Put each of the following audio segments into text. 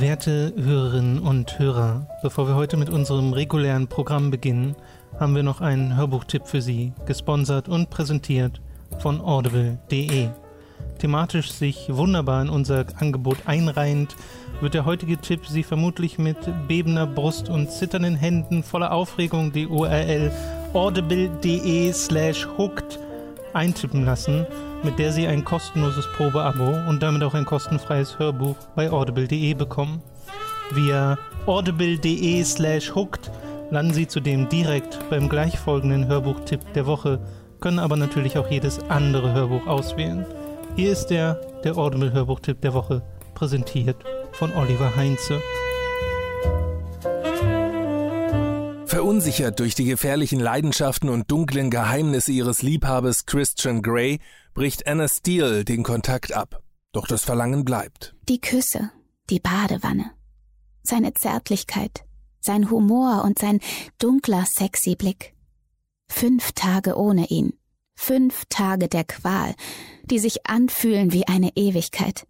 Werte Hörerinnen und Hörer, bevor wir heute mit unserem regulären Programm beginnen, haben wir noch einen Hörbuchtipp für Sie, gesponsert und präsentiert von audible.de. Thematisch sich wunderbar in unser Angebot einreihend, wird der heutige Tipp Sie vermutlich mit bebender Brust und zitternden Händen voller Aufregung die URL audible.de slash hooked eintippen lassen, mit der Sie ein kostenloses Probeabo und damit auch ein kostenfreies Hörbuch bei audible.de bekommen. Via audible.de slash hooked landen Sie zudem direkt beim gleichfolgenden Hörbuchtipp der Woche, können aber natürlich auch jedes andere Hörbuch auswählen. Hier ist der, der Audible Hörbuchtipp der Woche, präsentiert von Oliver Heinze. Verunsichert durch die gefährlichen Leidenschaften und dunklen Geheimnisse ihres Liebhabers Christian Grey bricht Anna Steele den Kontakt ab. Doch das Verlangen bleibt. Die Küsse, die Badewanne, seine Zärtlichkeit, sein Humor und sein dunkler, sexy Blick. Fünf Tage ohne ihn. Fünf Tage der Qual, die sich anfühlen wie eine Ewigkeit.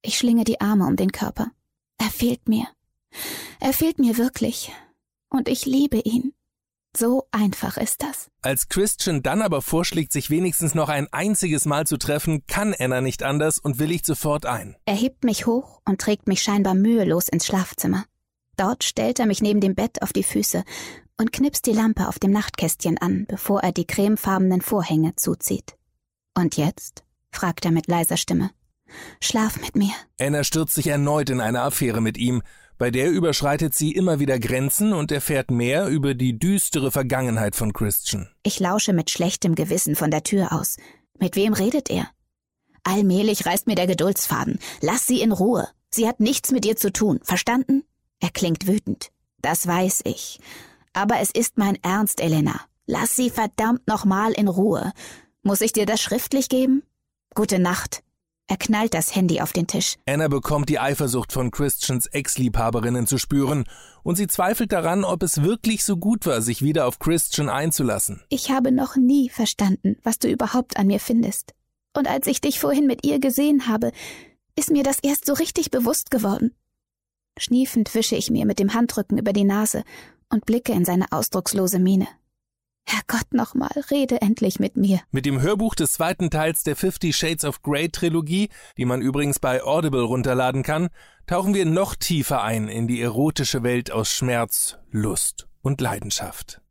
Ich schlinge die Arme um den Körper. Er fehlt mir. Er fehlt mir wirklich. Und ich liebe ihn. So einfach ist das. Als Christian dann aber vorschlägt, sich wenigstens noch ein einziges Mal zu treffen, kann Anna nicht anders und willigt sofort ein. Er hebt mich hoch und trägt mich scheinbar mühelos ins Schlafzimmer. Dort stellt er mich neben dem Bett auf die Füße und knipst die Lampe auf dem Nachtkästchen an, bevor er die cremefarbenen Vorhänge zuzieht. Und jetzt? fragt er mit leiser Stimme. Schlaf mit mir. Anna stürzt sich erneut in eine Affäre mit ihm. Bei der überschreitet sie immer wieder Grenzen und erfährt mehr über die düstere Vergangenheit von Christian. Ich lausche mit schlechtem Gewissen von der Tür aus. Mit wem redet er? Allmählich reißt mir der Geduldsfaden. Lass sie in Ruhe. Sie hat nichts mit dir zu tun. Verstanden? Er klingt wütend. Das weiß ich. Aber es ist mein Ernst, Elena. Lass sie verdammt nochmal in Ruhe. Muss ich dir das schriftlich geben? Gute Nacht. Er knallt das Handy auf den Tisch. Anna bekommt die Eifersucht von Christians Ex-Liebhaberinnen zu spüren und sie zweifelt daran, ob es wirklich so gut war, sich wieder auf Christian einzulassen. Ich habe noch nie verstanden, was du überhaupt an mir findest. Und als ich dich vorhin mit ihr gesehen habe, ist mir das erst so richtig bewusst geworden. Schniefend wische ich mir mit dem Handrücken über die Nase und blicke in seine ausdruckslose Miene. Herrgott nochmal, rede endlich mit mir. Mit dem Hörbuch des zweiten Teils der Fifty Shades of Grey Trilogie, die man übrigens bei Audible runterladen kann, tauchen wir noch tiefer ein in die erotische Welt aus Schmerz, Lust und Leidenschaft.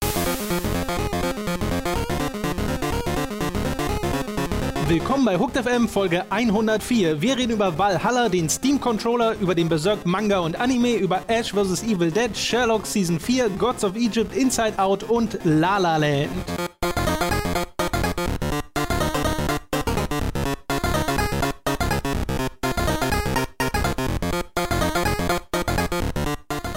Willkommen bei Hooked FM Folge 104. Wir reden über Valhalla, den Steam Controller, über den Berserk Manga und Anime, über Ash vs. Evil Dead, Sherlock Season 4, Gods of Egypt, Inside Out und La La Land.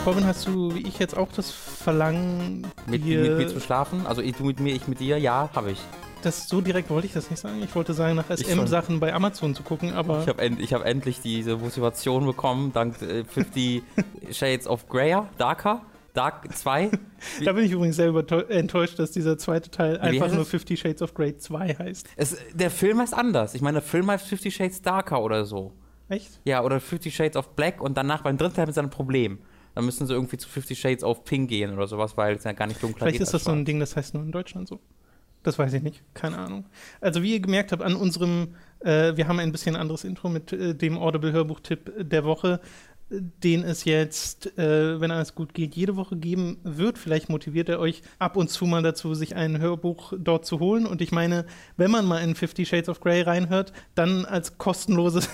Robin, hast du wie ich jetzt auch das Verlangen, Mit, mit mir zu schlafen? Also du mit mir, ich mit dir? Ja, habe ich. Das so direkt wollte ich das nicht sagen. Ich wollte sagen, nach SM-Sachen bei Amazon zu gucken, aber Ich habe ich hab endlich diese Motivation bekommen, dank äh, 50 Shades of Greyer, Darker, Dark 2. da bin ich übrigens sehr überteu- enttäuscht, dass dieser zweite Teil einfach nur es? Fifty Shades of Grey 2 heißt. Es, der Film heißt anders. Ich meine, der Film heißt 50 Shades Darker oder so. Echt? Ja, oder 50 Shades of Black und danach beim dritten Teil haben sie ein Problem. Dann müssen sie irgendwie zu 50 Shades of Pink gehen oder sowas, weil es ja gar nicht dunkler Vielleicht geht ist das so ein. Ding, das heißt nur in Deutschland so. Das weiß ich nicht. Keine Ahnung. Also wie ihr gemerkt habt, an unserem, äh, wir haben ein bisschen anderes Intro mit äh, dem Audible-Hörbuch-Tipp der Woche, äh, den es jetzt, äh, wenn alles gut geht, jede Woche geben wird. Vielleicht motiviert er euch ab und zu mal dazu, sich ein Hörbuch dort zu holen. Und ich meine, wenn man mal in Fifty Shades of Grey reinhört, dann als kostenloses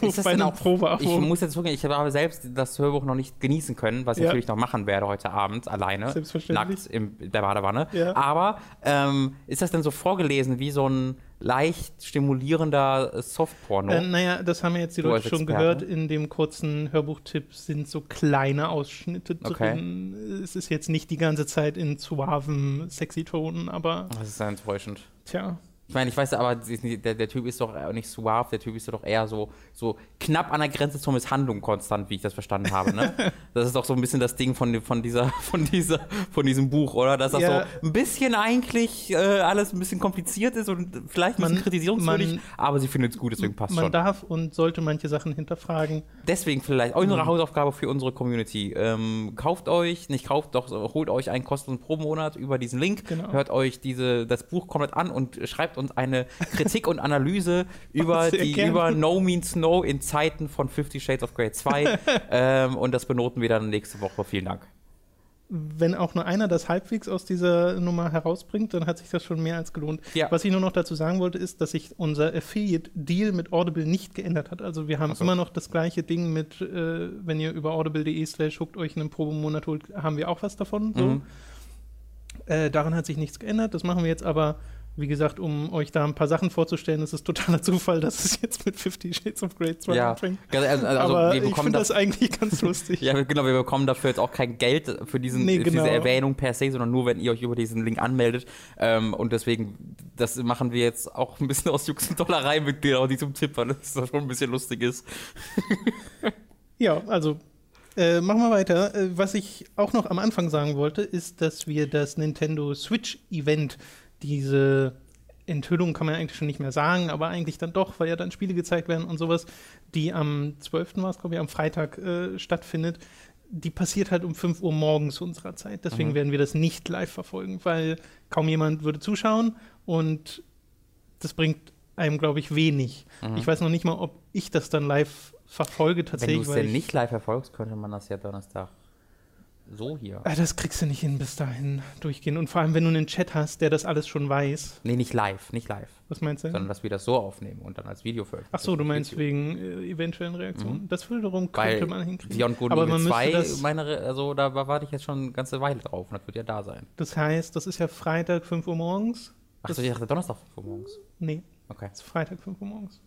Ist das denn einem auch, ich muss jetzt wirklich, ich habe selbst das Hörbuch noch nicht genießen können, was ich Ja. natürlich noch machen werde heute Abend alleine, Selbstverständlich. nackt in der Badewanne. Ja. Aber ähm, ist das denn so vorgelesen wie so ein leicht stimulierender Softporno? Äh, naja, das haben ja jetzt die Du Leute schon gehört. In dem kurzen Hörbuchtipp sind so kleine Ausschnitte Okay. drin. Es ist jetzt nicht die ganze Zeit in suaven Sexy-Tonen, aber das ist ja enttäuschend. tja, Ich meine, ich weiß, aber der, der Typ ist doch nicht suave, der Typ ist doch eher so, so knapp an der Grenze zur Misshandlung konstant, wie ich das verstanden habe. Ne? Das ist doch so ein bisschen das Ding von, von, dieser, von, dieser, von diesem Buch, oder? Dass das ja. so ein bisschen eigentlich äh, alles ein bisschen kompliziert ist und vielleicht ein bisschen kritisierungswürdig, aber sie findet es gut, deswegen passt man schon. Man darf und sollte manche Sachen hinterfragen. Deswegen vielleicht eure mhm. Hausaufgabe für unsere Community. Ähm, kauft euch, nicht kauft, doch holt euch einen kostenlosen pro Monat über diesen Link, genau. hört euch diese, das Buch komplett an und schreibt uns eine Kritik und Analyse über die über No Means No in Zeiten von Fifty Shades of Grey 2. ähm, und das benoten wir dann nächste Woche. Vielen Dank. Wenn auch nur einer das halbwegs aus dieser Nummer herausbringt, dann hat sich das schon mehr als gelohnt. Ja. Was ich nur noch dazu sagen wollte, ist, dass sich unser Affiliate-Deal mit Audible nicht geändert hat. Also wir haben so. immer noch das gleiche Ding mit, äh, wenn ihr über audible.de slash guckt euch einen Probemonat holt, haben wir auch was davon. So. Mhm. Äh, daran hat sich nichts geändert. Das machen wir jetzt aber wie gesagt, um euch da ein paar Sachen vorzustellen, ist es totaler Zufall, dass es jetzt mit 50 Shades of Grey 2 ja. anfängt. Also, also Aber ich finde das eigentlich ganz lustig. ja, genau, wir bekommen dafür jetzt auch kein Geld für, diesen, nee, genau. diese Erwähnung per se, sondern nur, wenn ihr euch über diesen Link anmeldet. Ähm, und deswegen, das machen wir jetzt auch ein bisschen aus Jux und Dollerei mit genau diesem Tipp, weil das schon ein bisschen lustig ist. ja, also äh, machen wir weiter. Äh, was ich auch noch am Anfang sagen wollte, ist, dass wir das Nintendo Switch Event diese Enthüllung kann man eigentlich schon nicht mehr sagen, aber eigentlich dann doch, weil ja dann Spiele gezeigt werden und sowas, die am 12. war es, glaube ich, am Freitag äh, stattfindet. Die passiert halt um 5 Uhr morgens unserer Zeit. Deswegen mhm. werden wir das nicht live verfolgen, weil kaum jemand würde zuschauen und das bringt einem, glaube ich, wenig. Mhm. Ich weiß noch nicht mal, ob ich das dann live verfolge tatsächlich. Wenn du es denn nicht live verfolgst, könnte man das ja Donnerstag so hier. Ah, das kriegst du nicht hin, bis dahin durchgehen. Und vor allem, wenn du einen Chat hast, der das alles schon weiß. Nee, nicht live, nicht live. Was meinst du? Sondern, dass wir das so aufnehmen und dann als Video veröffentlichen. Ach so, du meinst Video. wegen äh, eventuellen Reaktionen. Mhm. Das wiederum könnte Weil man hinkriegen. Beyond Good Aber man 2, meine, also da warte ich jetzt schon eine ganze Weile drauf und das wird ja da sein. Das heißt, das ist ja Freitag 5 Uhr morgens. Ach so, ich dachte Donnerstag 5 Uhr morgens. Nee. Okay. Das ist Freitag 5 Uhr morgens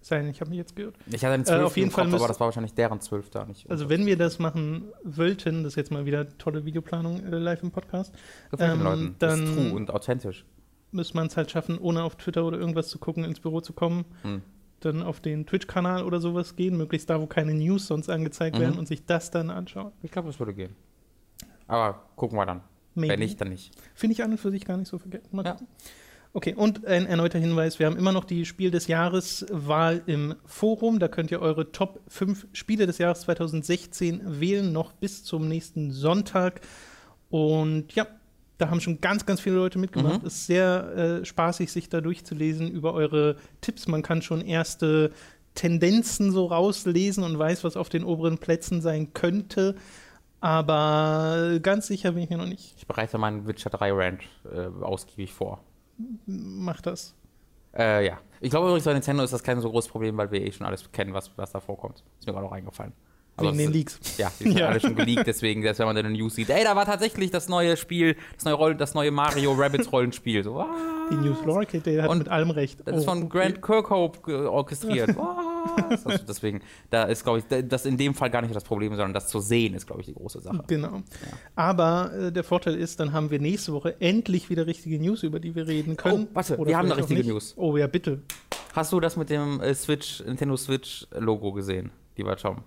sein, ich habe mich jetzt gehört. Ich hatte einen 12. Äh, auf jeden Fall Kopf, aber das war wahrscheinlich deren 12. da nicht. Also wenn wir das machen wollten, das ist jetzt mal wieder tolle Videoplanung äh, live im Podcast. Gefällt ähm, Leuten. Dann das ist true und authentisch. Müsste man es halt schaffen, ohne auf Twitter oder irgendwas zu gucken, ins Büro zu kommen. Hm. Dann auf den Twitch-Kanal oder sowas gehen, möglichst da, wo keine News sonst angezeigt mhm. werden und sich das dann anschauen. Ich glaube, das würde gehen. Aber gucken wir dann. Maybe. Wenn nicht, dann nicht. Finde ich an und für sich gar nicht so verkehrt. Mal ja. Okay, und ein erneuter Hinweis: Wir haben immer noch die Spiel des Jahres Wahl im Forum. Da könnt ihr eure Top 5 Spiele des Jahres 2016 wählen, noch bis zum nächsten Sonntag. Und ja, da haben schon ganz, ganz viele Leute mitgemacht. Mhm. Ist sehr äh, spaßig, sich da durchzulesen über eure Tipps. Man kann schon erste Tendenzen so rauslesen und weiß, was auf den oberen Plätzen sein könnte. Aber ganz sicher bin ich mir noch nicht. Ich bereite meinen Witcher 3 Rant äh, ausgiebig vor macht das. Äh, ja. Ich glaube übrigens bei Nintendo ist das kein so großes Problem, weil wir eh schon alles kennen, was, was da vorkommt. Ist mir gerade auch eingefallen. Wegen den Leaks. Ja, die sind ja. alle schon geleakt, deswegen, dass wenn man dann in den News sieht, ey, da war tatsächlich das neue Spiel, das neue, Roll das neue Mario Rabbits Rollenspiel. So, die News Lore der hat Und mit allem recht. Das oh, ist von Grant Kirkhope orchestriert. also deswegen, da ist, glaube ich, das in dem Fall gar nicht das Problem, sondern das zu sehen ist, glaube ich, die große Sache. Genau. Ja. Aber äh, der Vorteil ist, dann haben wir nächste Woche endlich wieder richtige News, über die wir reden können. Oh, warte, wir haben eine richtige News. Oh ja, bitte. Hast du das mit dem äh, Switch, Nintendo Switch Logo gesehen, lieber Tom?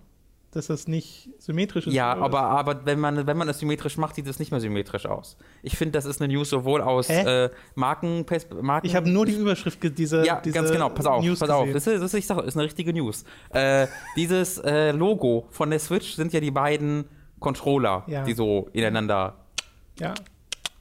Dass das nicht symmetrisch ist. Ja, aber, aber wenn man wenn man das symmetrisch macht, sieht es nicht mehr symmetrisch aus. Ich finde, das ist eine News sowohl aus äh, Marken, Marken. Ich habe nur die Überschrift dieser. Ja, diese ganz genau. Pass auf, News pass auf. Das ist, das ist, ich sag, ist eine richtige News. Äh, dieses äh, Logo von der Switch sind ja die beiden Controller, ja. die so ineinander ja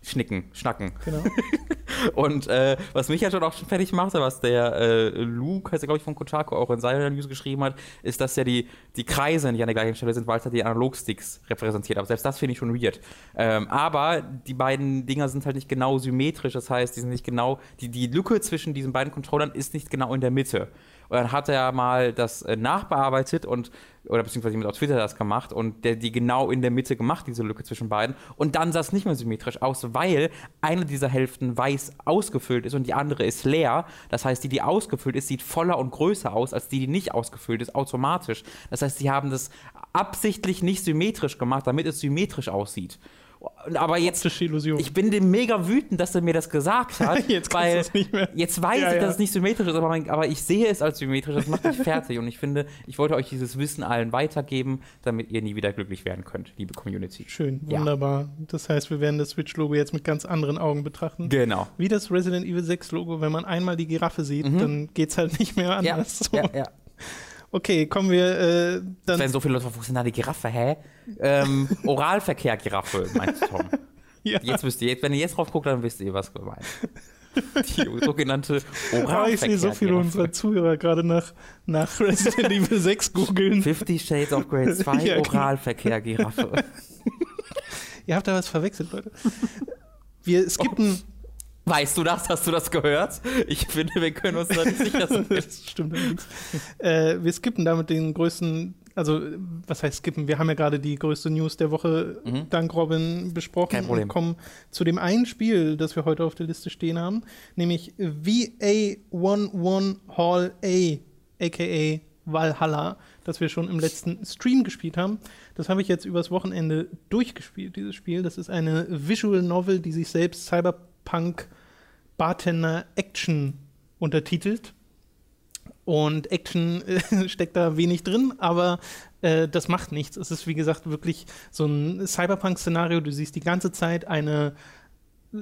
schnicken, schnacken. Genau. und äh, was mich ja schon auch schon fertig machte, was der äh, Luke, heißt er glaube ich von Kotaku auch in seiner News geschrieben hat, ist, dass ja die, die Kreise nicht an der gleichen Stelle sind, weil es ja die Analogsticks repräsentiert. Aber selbst das finde ich schon weird. Ähm, aber die beiden Dinger sind halt nicht genau symmetrisch, das heißt, die sind nicht genau, die, die Lücke zwischen diesen beiden Controllern ist nicht genau in der Mitte. Und dann hat er mal das äh, nachbearbeitet und, oder beziehungsweise jemand auf Twitter das gemacht und der die genau in der Mitte gemacht, diese Lücke zwischen beiden. Und dann sah es nicht mehr symmetrisch aus, weil eine dieser Hälften weiß ausgefüllt ist und die andere ist leer. Das heißt, die, die ausgefüllt ist, sieht voller und größer aus als die, die nicht ausgefüllt ist, automatisch. Das heißt, sie haben das absichtlich nicht symmetrisch gemacht, damit es symmetrisch aussieht. Aber jetzt, ich bin dem mega wütend, dass er mir das gesagt hat. Jetzt weil du's nicht mehr. Jetzt weiß Ja, ich, ja. dass es nicht symmetrisch ist, aber, mein, aber ich sehe es als symmetrisch. Das macht mich fertig. Und ich finde, ich wollte euch dieses Wissen allen weitergeben, damit ihr nie wieder glücklich werden könnt, liebe Community. Schön, Ja. wunderbar. Das heißt, wir werden das Switch-Logo jetzt mit ganz anderen Augen betrachten. Genau. Wie das Resident Evil 6 Logo, wenn man einmal die Giraffe sieht, Mhm. dann geht's halt nicht mehr Ja, anders. So. ja, ja. Okay, kommen wir äh, dann. Wenn so viele Leute fragen, da die Giraffe, hä? Ähm, Oralverkehr Giraffe, meinst Tom. Ja. Jetzt wisst ihr, jetzt, wenn ihr jetzt drauf guckt, dann wisst ihr, was gemeint. Die sogenannte Aber ich Oralverkehr sehe so viele unserer Zuhörer gerade nach, nach Resident Evil 6 googeln. Fifty Shades of Grey 2 Ja, genau. Oralverkehr Giraffe. Ihr habt da was verwechselt, Leute. Wir skippen. Weißt du das? Hast du das gehört? Ich finde, wir können uns da nicht sicher sein. das stimmt allerdings. Äh, wir skippen damit den größten, also was heißt skippen? Wir haben ja gerade die größte News der Woche Mhm. dank Robin besprochen Kein Problem. und kommen zu dem einen Spiel, das wir heute auf der Liste stehen haben, nämlich VA11 Hall A, aka Valhalla, das wir schon im letzten Stream gespielt haben. Das habe ich jetzt übers Wochenende durchgespielt, dieses Spiel. Das ist eine Visual Novel, die sich selbst Cyberpunk Bartender Action untertitelt. Und Action äh, steckt da wenig drin, aber äh, das macht nichts. Es ist, wie gesagt, wirklich so ein Cyberpunk-Szenario. Du siehst die ganze Zeit eine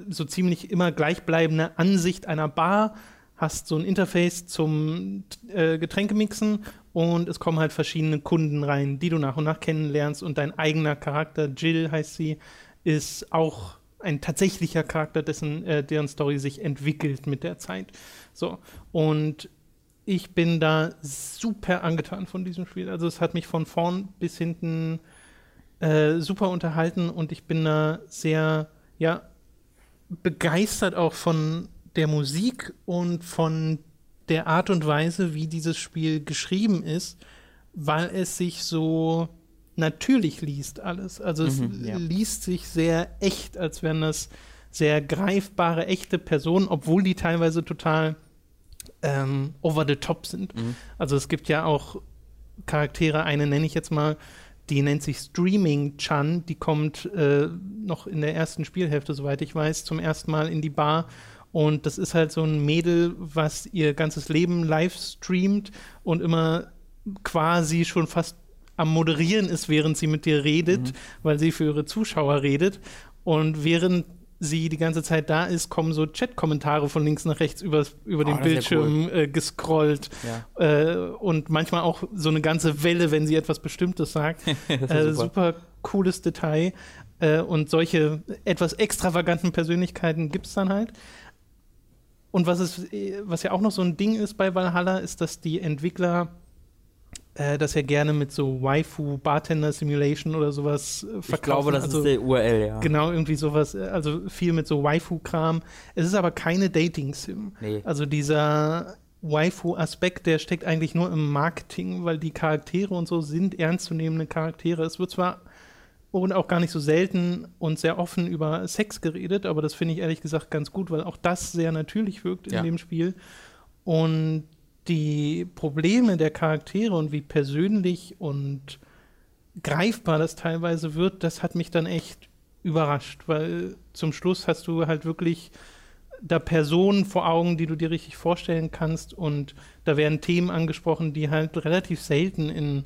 so ziemlich immer gleichbleibende Ansicht einer Bar, hast so ein Interface zum äh, Getränkemixen und es kommen halt verschiedene Kunden rein, die du nach und nach kennenlernst und dein eigener Charakter, Jill heißt sie, ist auch ein tatsächlicher Charakter, dessen, äh, deren Story sich entwickelt mit der Zeit. So, und ich bin da super angetan von diesem Spiel. Also es hat mich von vorn bis hinten äh, super unterhalten und ich bin da sehr, ja, begeistert auch von der Musik und von der Art und Weise, wie dieses Spiel geschrieben ist, weil es sich so natürlich liest alles. Also es Mhm, ja. liest sich sehr echt, als wären das sehr greifbare, echte Personen, obwohl die teilweise total ähm, over the top sind. Mhm. Also es gibt ja auch Charaktere, eine nenne ich jetzt mal, die nennt sich Streaming Chan, die kommt äh, noch in der ersten Spielhälfte, soweit ich weiß, zum ersten Mal in die Bar. Und das ist halt so ein Mädel, was ihr ganzes Leben live streamt und immer quasi schon fast am Moderieren ist, während sie mit dir redet, weil sie für ihre Zuschauer redet. Und während sie die ganze Zeit da ist, kommen so Chat-Kommentare von links nach rechts über, über den das ist ja Bildschirm äh, gescrollt. Ja. Äh, und manchmal auch so eine ganze Welle, wenn sie etwas Bestimmtes sagt. Äh, super. super cooles Detail. Äh, und solche etwas extravaganten Persönlichkeiten gibt es dann halt. Und was, ist, äh, was ja auch noch so ein Ding ist bei Valhalla, ist, dass die Entwickler äh, das ja gerne mit so Waifu Bartender Simulation oder sowas äh, verkaufen. Ich glaube, das also, ist der URL, ja. Genau, irgendwie sowas, äh, also viel mit so Waifu-Kram. Es ist aber keine Dating-Sim. Nee. Also dieser Waifu-Aspekt, der steckt eigentlich nur im Marketing, weil die Charaktere und so sind ernstzunehmende Charaktere. Es wird zwar und auch gar nicht so selten und sehr offen über Sex geredet, aber das finde ich ehrlich gesagt ganz gut, weil auch das sehr natürlich wirkt in Ja. dem Spiel. Und die Probleme der Charaktere und wie persönlich und greifbar das teilweise wird, das hat mich dann echt überrascht, weil zum Schluss hast du halt wirklich da Personen vor Augen, die du dir richtig vorstellen kannst und da werden Themen angesprochen, die halt relativ selten in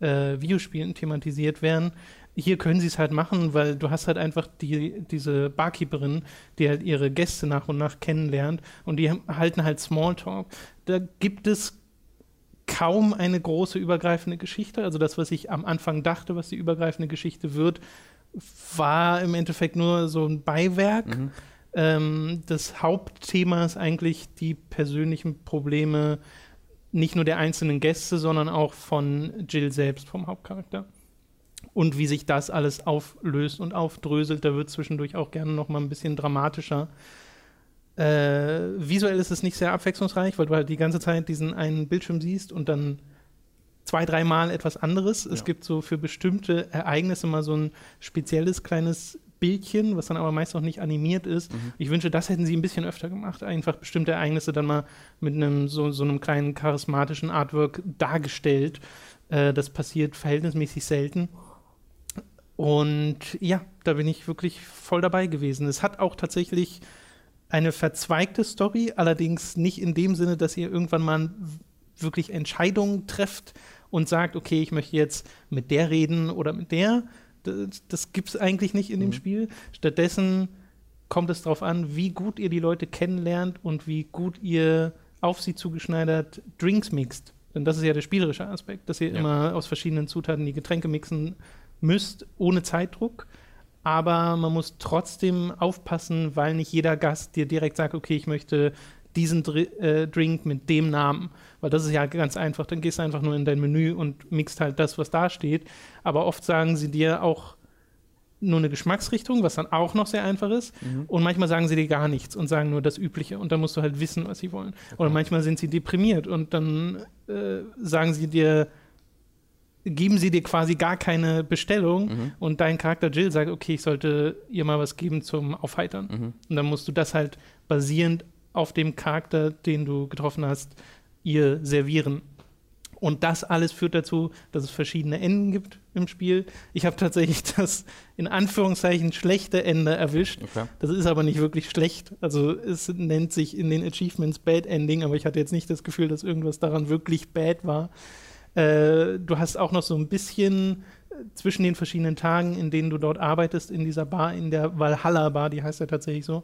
äh, Videospielen thematisiert werden. Hier können sie es halt machen, weil du hast halt einfach die, diese Barkeeperin, die halt ihre Gäste nach und nach kennenlernt und die halten halt Smalltalk. Da gibt es kaum eine große übergreifende Geschichte. Also das, was ich am Anfang dachte, was die übergreifende Geschichte wird, war im Endeffekt nur so ein Beiwerk. Mhm. Ähm, das Hauptthema ist eigentlich die persönlichen Probleme nicht nur der einzelnen Gäste, sondern auch von Jill selbst, vom Hauptcharakter. Und wie sich das alles auflöst und aufdröselt, da wird zwischendurch auch gerne noch mal ein bisschen dramatischer. Äh, visuell ist es nicht sehr abwechslungsreich, weil du halt die ganze Zeit diesen einen Bildschirm siehst und dann zwei, dreimal etwas anderes. Es Ja. gibt so für bestimmte Ereignisse mal so ein spezielles kleines Bildchen, was dann aber meist auch nicht animiert ist. Ich wünsche, das hätten sie ein bisschen öfter gemacht. Einfach bestimmte Ereignisse dann mal mit einem so, so einem kleinen charismatischen Artwork dargestellt. Äh, das passiert verhältnismäßig selten. Und ja, da bin ich wirklich voll dabei gewesen. Es hat auch tatsächlich eine verzweigte Story, allerdings nicht in dem Sinne, dass ihr irgendwann mal wirklich Entscheidungen trefft und sagt, okay, ich möchte jetzt mit der reden oder mit der. Das, das gibt es eigentlich nicht in mhm. dem Spiel. Stattdessen kommt es darauf an, wie gut ihr die Leute kennenlernt und wie gut ihr auf sie zugeschneidert Drinks mixt. Denn das ist ja der spielerische Aspekt, dass ihr ja. immer aus verschiedenen Zutaten die Getränke mixen müsst, ohne Zeitdruck aber man muss trotzdem aufpassen, weil nicht jeder Gast dir direkt sagt, okay, ich möchte diesen Dr äh, Drink mit dem Namen, weil das ist ja ganz einfach. Dann gehst du einfach nur in dein Menü und mixt halt das, was da steht. Aber oft sagen sie dir auch nur eine Geschmacksrichtung, was dann auch noch sehr einfach ist. Mhm. Und manchmal sagen sie dir gar nichts und sagen nur das Übliche. Und dann musst du halt wissen, was sie wollen. Okay. Oder manchmal sind sie deprimiert und dann äh, sagen sie dir, geben sie dir quasi gar keine Bestellung mhm. und dein Charakter Jill sagt, okay, ich sollte ihr mal was geben zum Aufheitern. Mhm. Und dann musst du das halt basierend auf dem Charakter, den du getroffen hast, ihr servieren. Und das alles führt dazu, dass es verschiedene Enden gibt im Spiel. Ich habe tatsächlich das in Anführungszeichen schlechte Ende erwischt. Okay. Das ist aber nicht wirklich schlecht. Also es nennt sich in den Achievements Bad Ending, aber ich hatte jetzt nicht das Gefühl, dass irgendwas daran wirklich bad war. Äh, du hast auch noch so ein bisschen äh, zwischen den verschiedenen Tagen, in denen du dort arbeitest, in dieser Bar, in der Valhalla Bar, die heißt ja tatsächlich so,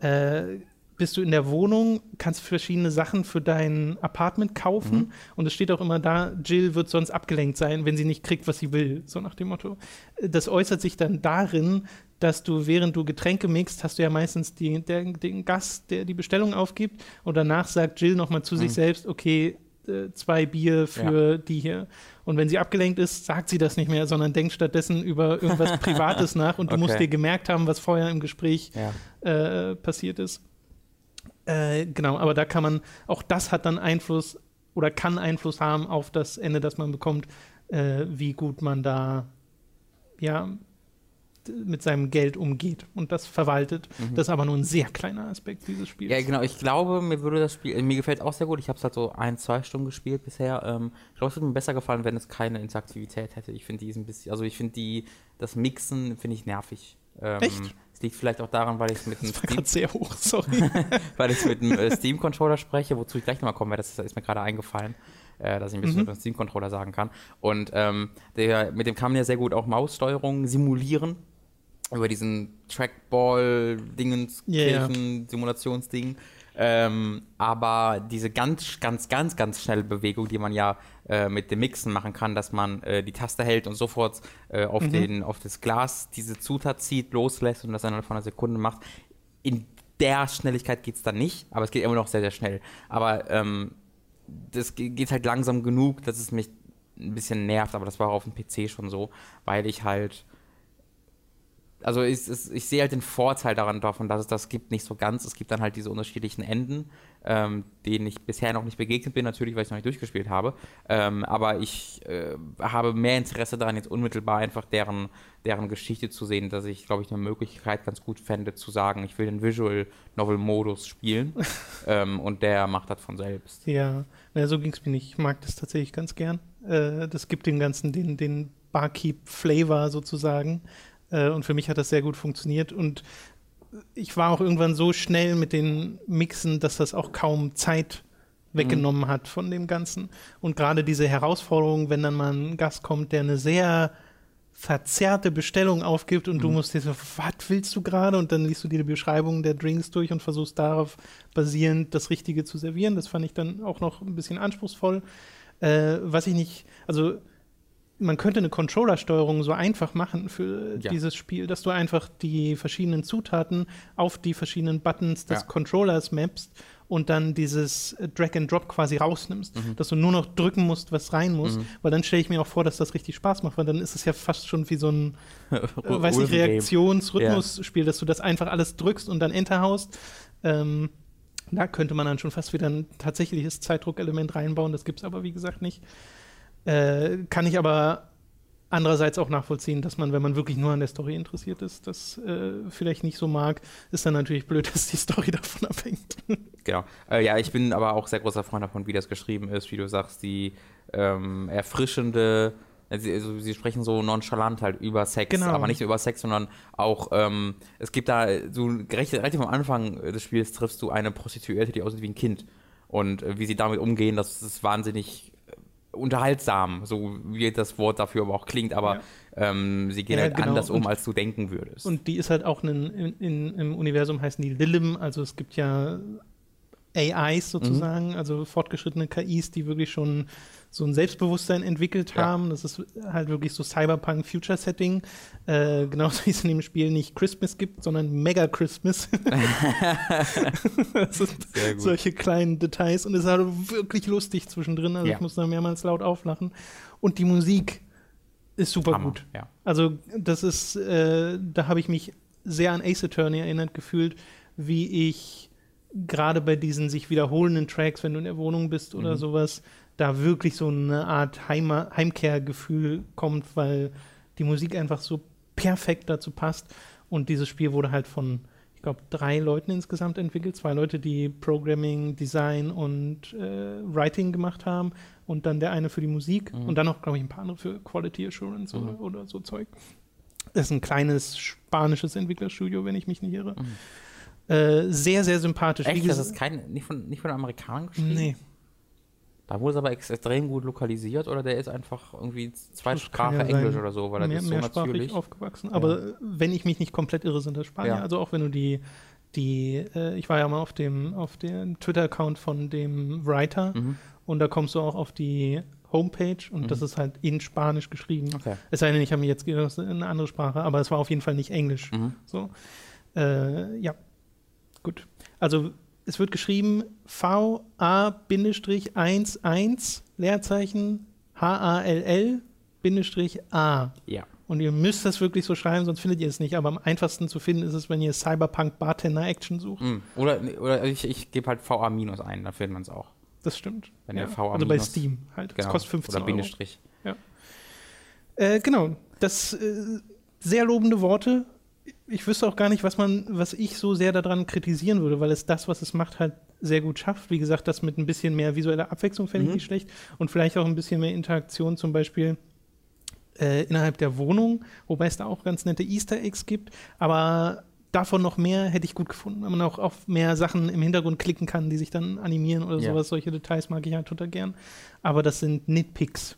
äh, bist du in der Wohnung, kannst verschiedene Sachen für dein Apartment kaufen mhm. und es steht auch immer da, Jill wird sonst abgelenkt sein, wenn sie nicht kriegt, was sie will, so nach dem Motto. Das äußert sich dann darin, dass du, während du Getränke mixt, hast du ja meistens die, der, den Gast, der die Bestellung aufgibt und danach sagt Jill nochmal zu mhm. sich selbst, okay, äh, zwei Bier für ja. die hier. Und wenn sie abgelenkt ist, sagt sie das nicht mehr, sondern denkt stattdessen über irgendwas Privates nach und du okay. musst dir gemerkt haben, was vorher im Gespräch ja. äh, passiert ist. Äh, genau, aber da kann man, auch das hat dann Einfluss oder kann Einfluss haben auf das Ende, das man bekommt, äh, wie gut man da ja mit seinem Geld umgeht und das verwaltet. Mhm. Das ist aber nur ein sehr kleiner Aspekt dieses Spiels. Ja, genau. Ich glaube, mir würde das Spiel, mir gefällt auch sehr gut. Ich habe es halt so ein, zwei Stunden gespielt bisher. Ähm, ich glaube, es würde mir besser gefallen, wenn es keine Interaktivität hätte. Ich finde die ein bisschen, also ich finde die, das Mixen finde ich nervig. Ähm, Echt? Es liegt vielleicht auch daran, weil ich mit einem Steam, sehr hoch, sorry. weil ich mit einem äh, Steam-Controller spreche, wozu ich gleich nochmal komme, weil das ist mir gerade eingefallen äh, dass ich ein bisschen mhm. mit dem Steam-Controller sagen kann. Und ähm, der, mit dem kann man ja sehr gut auch Maussteuerung simulieren über diesen Trackball-Dingens, yeah, Simulationsding. Ähm, aber diese ganz, ganz, ganz, ganz schnelle Bewegung, die man ja äh, mit dem Mixen machen kann, dass man äh, die Taste hält und sofort äh, auf, mhm. den, auf das Glas diese Zutat zieht, loslässt und das innerhalb von einer Sekunde macht. In der Schnelligkeit geht es dann nicht, aber es geht immer noch sehr, sehr schnell. Aber ähm, das geht halt langsam genug, dass es mich ein bisschen nervt, aber das war auf dem PC schon so, weil ich halt also ich, ich, sehe halt den Vorteil daran davon, dass es das gibt, nicht so ganz. Es gibt dann halt diese unterschiedlichen Enden, ähm, denen ich bisher noch nicht begegnet bin, natürlich, weil ich noch nicht durchgespielt habe. Ähm, aber ich äh, habe mehr Interesse daran, jetzt unmittelbar einfach deren, deren Geschichte zu sehen, dass ich, glaube ich, eine Möglichkeit ganz gut fände, zu sagen, ich will den Visual Novel Modus spielen. ähm, und der macht das von selbst. Ja, ja so ging es mir nicht. Ich mag das tatsächlich ganz gern. Äh, das gibt dem Ganzen den, den Barkeep-Flavor sozusagen. Äh, und für mich hat das sehr gut funktioniert. Und ich war auch irgendwann so schnell mit den Mixen, dass das auch kaum Zeit weggenommen mhm. hat von dem Ganzen. Und gerade diese Herausforderung, wenn dann mal ein Gast kommt, der eine sehr verzerrte Bestellung aufgibt und mhm. du musst dir so, was willst du gerade? Und dann liest du dir die Beschreibung der Drinks durch und versuchst darauf basierend das Richtige zu servieren. Das fand ich dann auch noch ein bisschen anspruchsvoll. Äh, was ich nicht, also man könnte eine Controller-Steuerung so einfach machen für ja. dieses Spiel, dass du einfach die verschiedenen Zutaten auf die verschiedenen Buttons des ja. Controllers mappst und dann dieses Drag and Drop quasi rausnimmst, mhm. dass du nur noch drücken musst, was rein muss, mhm. weil dann stelle ich mir auch vor, dass das richtig Spaß macht, weil dann ist es ja fast schon wie so ein äh, weiß nicht, Reaktionsrhythmusspiel, ja. dass du das einfach alles drückst und dann Enter haust. Ähm, da könnte man dann schon fast wieder ein tatsächliches Zeitdruckelement reinbauen, das gibt es aber wie gesagt nicht. Äh, kann ich aber andererseits auch nachvollziehen, dass man, wenn man wirklich nur an der Story interessiert ist, das äh, vielleicht nicht so mag. Ist dann natürlich blöd, dass die Story davon abhängt. Genau. Äh, ja, ich bin aber auch sehr großer Freund davon, wie das geschrieben ist, wie du sagst, die ähm, erfrischende Sie, also, sie sprechen so nonchalant halt über Sex, Genau. aber nicht nur über Sex, sondern auch, ähm, es gibt da, so recht, relativ am Anfang des Spiels triffst du eine Prostituierte, die aussieht wie ein Kind. Und äh, wie sie damit umgehen, das ist wahnsinnig äh, unterhaltsam, so wie das Wort dafür aber auch klingt, aber ähm, sie gehen Ja, halt genau. anders um, Und- als du denken würdest. Und die ist halt auch ein, in, in, im Universum heißen die Lilim, also es gibt ja AIs sozusagen, also fortgeschrittene KIs, die wirklich schon so ein Selbstbewusstsein entwickelt Ja. haben. Das ist halt wirklich so Cyberpunk-Future-Setting. Äh, genauso wie es in dem Spiel nicht Christmas gibt, sondern Mega Christmas. das sind solche kleinen Details und es ist halt wirklich lustig zwischendrin. Also Ja. ich muss da mehrmals laut auflachen. Und die Musik ist super Hammer, gut. Ja. Also das ist, äh, da habe ich mich sehr an Ace Attorney erinnert gefühlt, wie ich gerade bei diesen sich wiederholenden Tracks, wenn du in der Wohnung bist oder Mhm. sowas, da wirklich so eine Art Heima Heimkehrgefühl kommt, weil die Musik einfach so perfekt dazu passt. Und dieses Spiel wurde halt von, ich glaube, drei Leuten insgesamt entwickelt. Zwei Leute, die Programming, Design und äh, Writing gemacht haben und dann der eine für die Musik Mhm. und dann noch, glaube ich, ein paar andere für Quality Assurance Mhm. oder, oder so Zeug. Das ist ein kleines spanisches Entwicklerstudio, wenn ich mich nicht irre. Äh, sehr, sehr sympathisch. Mhm. Echt, das ist kein, nicht von, nicht von Amerikanern geschrieben? Nee, Da wurde es aber ex extrem gut lokalisiert oder der ist einfach irgendwie Zweitsprache ja Englisch sein. oder so, weil das mehr, ist so mehrsprachig natürlich. aufgewachsen. Aber äh, wenn ich mich nicht komplett irre, sind das Spanier. Ja. Also auch wenn du die, die äh, ich war ja mal auf dem, auf dem Twitter-Account von dem Writer Mhm. und da kommst du auch auf die Homepage und Mhm. das ist halt in Spanisch geschrieben. Okay. Es sei denn, ich habe mir jetzt gedacht, eine andere Sprache, aber es war auf jeden Fall nicht Englisch. Mhm. So. Äh, ja. Gut. Also es wird geschrieben VA-11 Leerzeichen H-A-L-L-A. Ja. Und ihr müsst das wirklich so schreiben, sonst findet ihr es nicht. Aber am einfachsten zu finden ist es, wenn ihr Cyberpunk Bartender Action sucht. Mhm. Oder, oder ich, ich gebe halt VA minus ein, dann findet man es auch. Das stimmt. Wenn ihr VA also bei Steam halt. Das Genau. kostet 15 Oder Euro. Bindestrich. Äh, genau. Das äh, sehr lobende Worte. Ich wüsste auch gar nicht, was man, was ich so sehr daran kritisieren würde, weil es das, was es macht, halt sehr gut schafft. Wie gesagt, das mit ein bisschen mehr visueller Abwechslung fände ich Mhm. nicht schlecht. Und vielleicht auch ein bisschen mehr Interaktion, zum Beispiel äh, innerhalb der Wohnung, wobei es da auch ganz nette Easter Eggs gibt. Aber davon noch mehr hätte ich gut gefunden, wenn man auch auf mehr Sachen im Hintergrund klicken kann, die sich dann animieren oder Ja. sowas. Solche Details mag ich halt total gern. Aber das sind Nitpicks.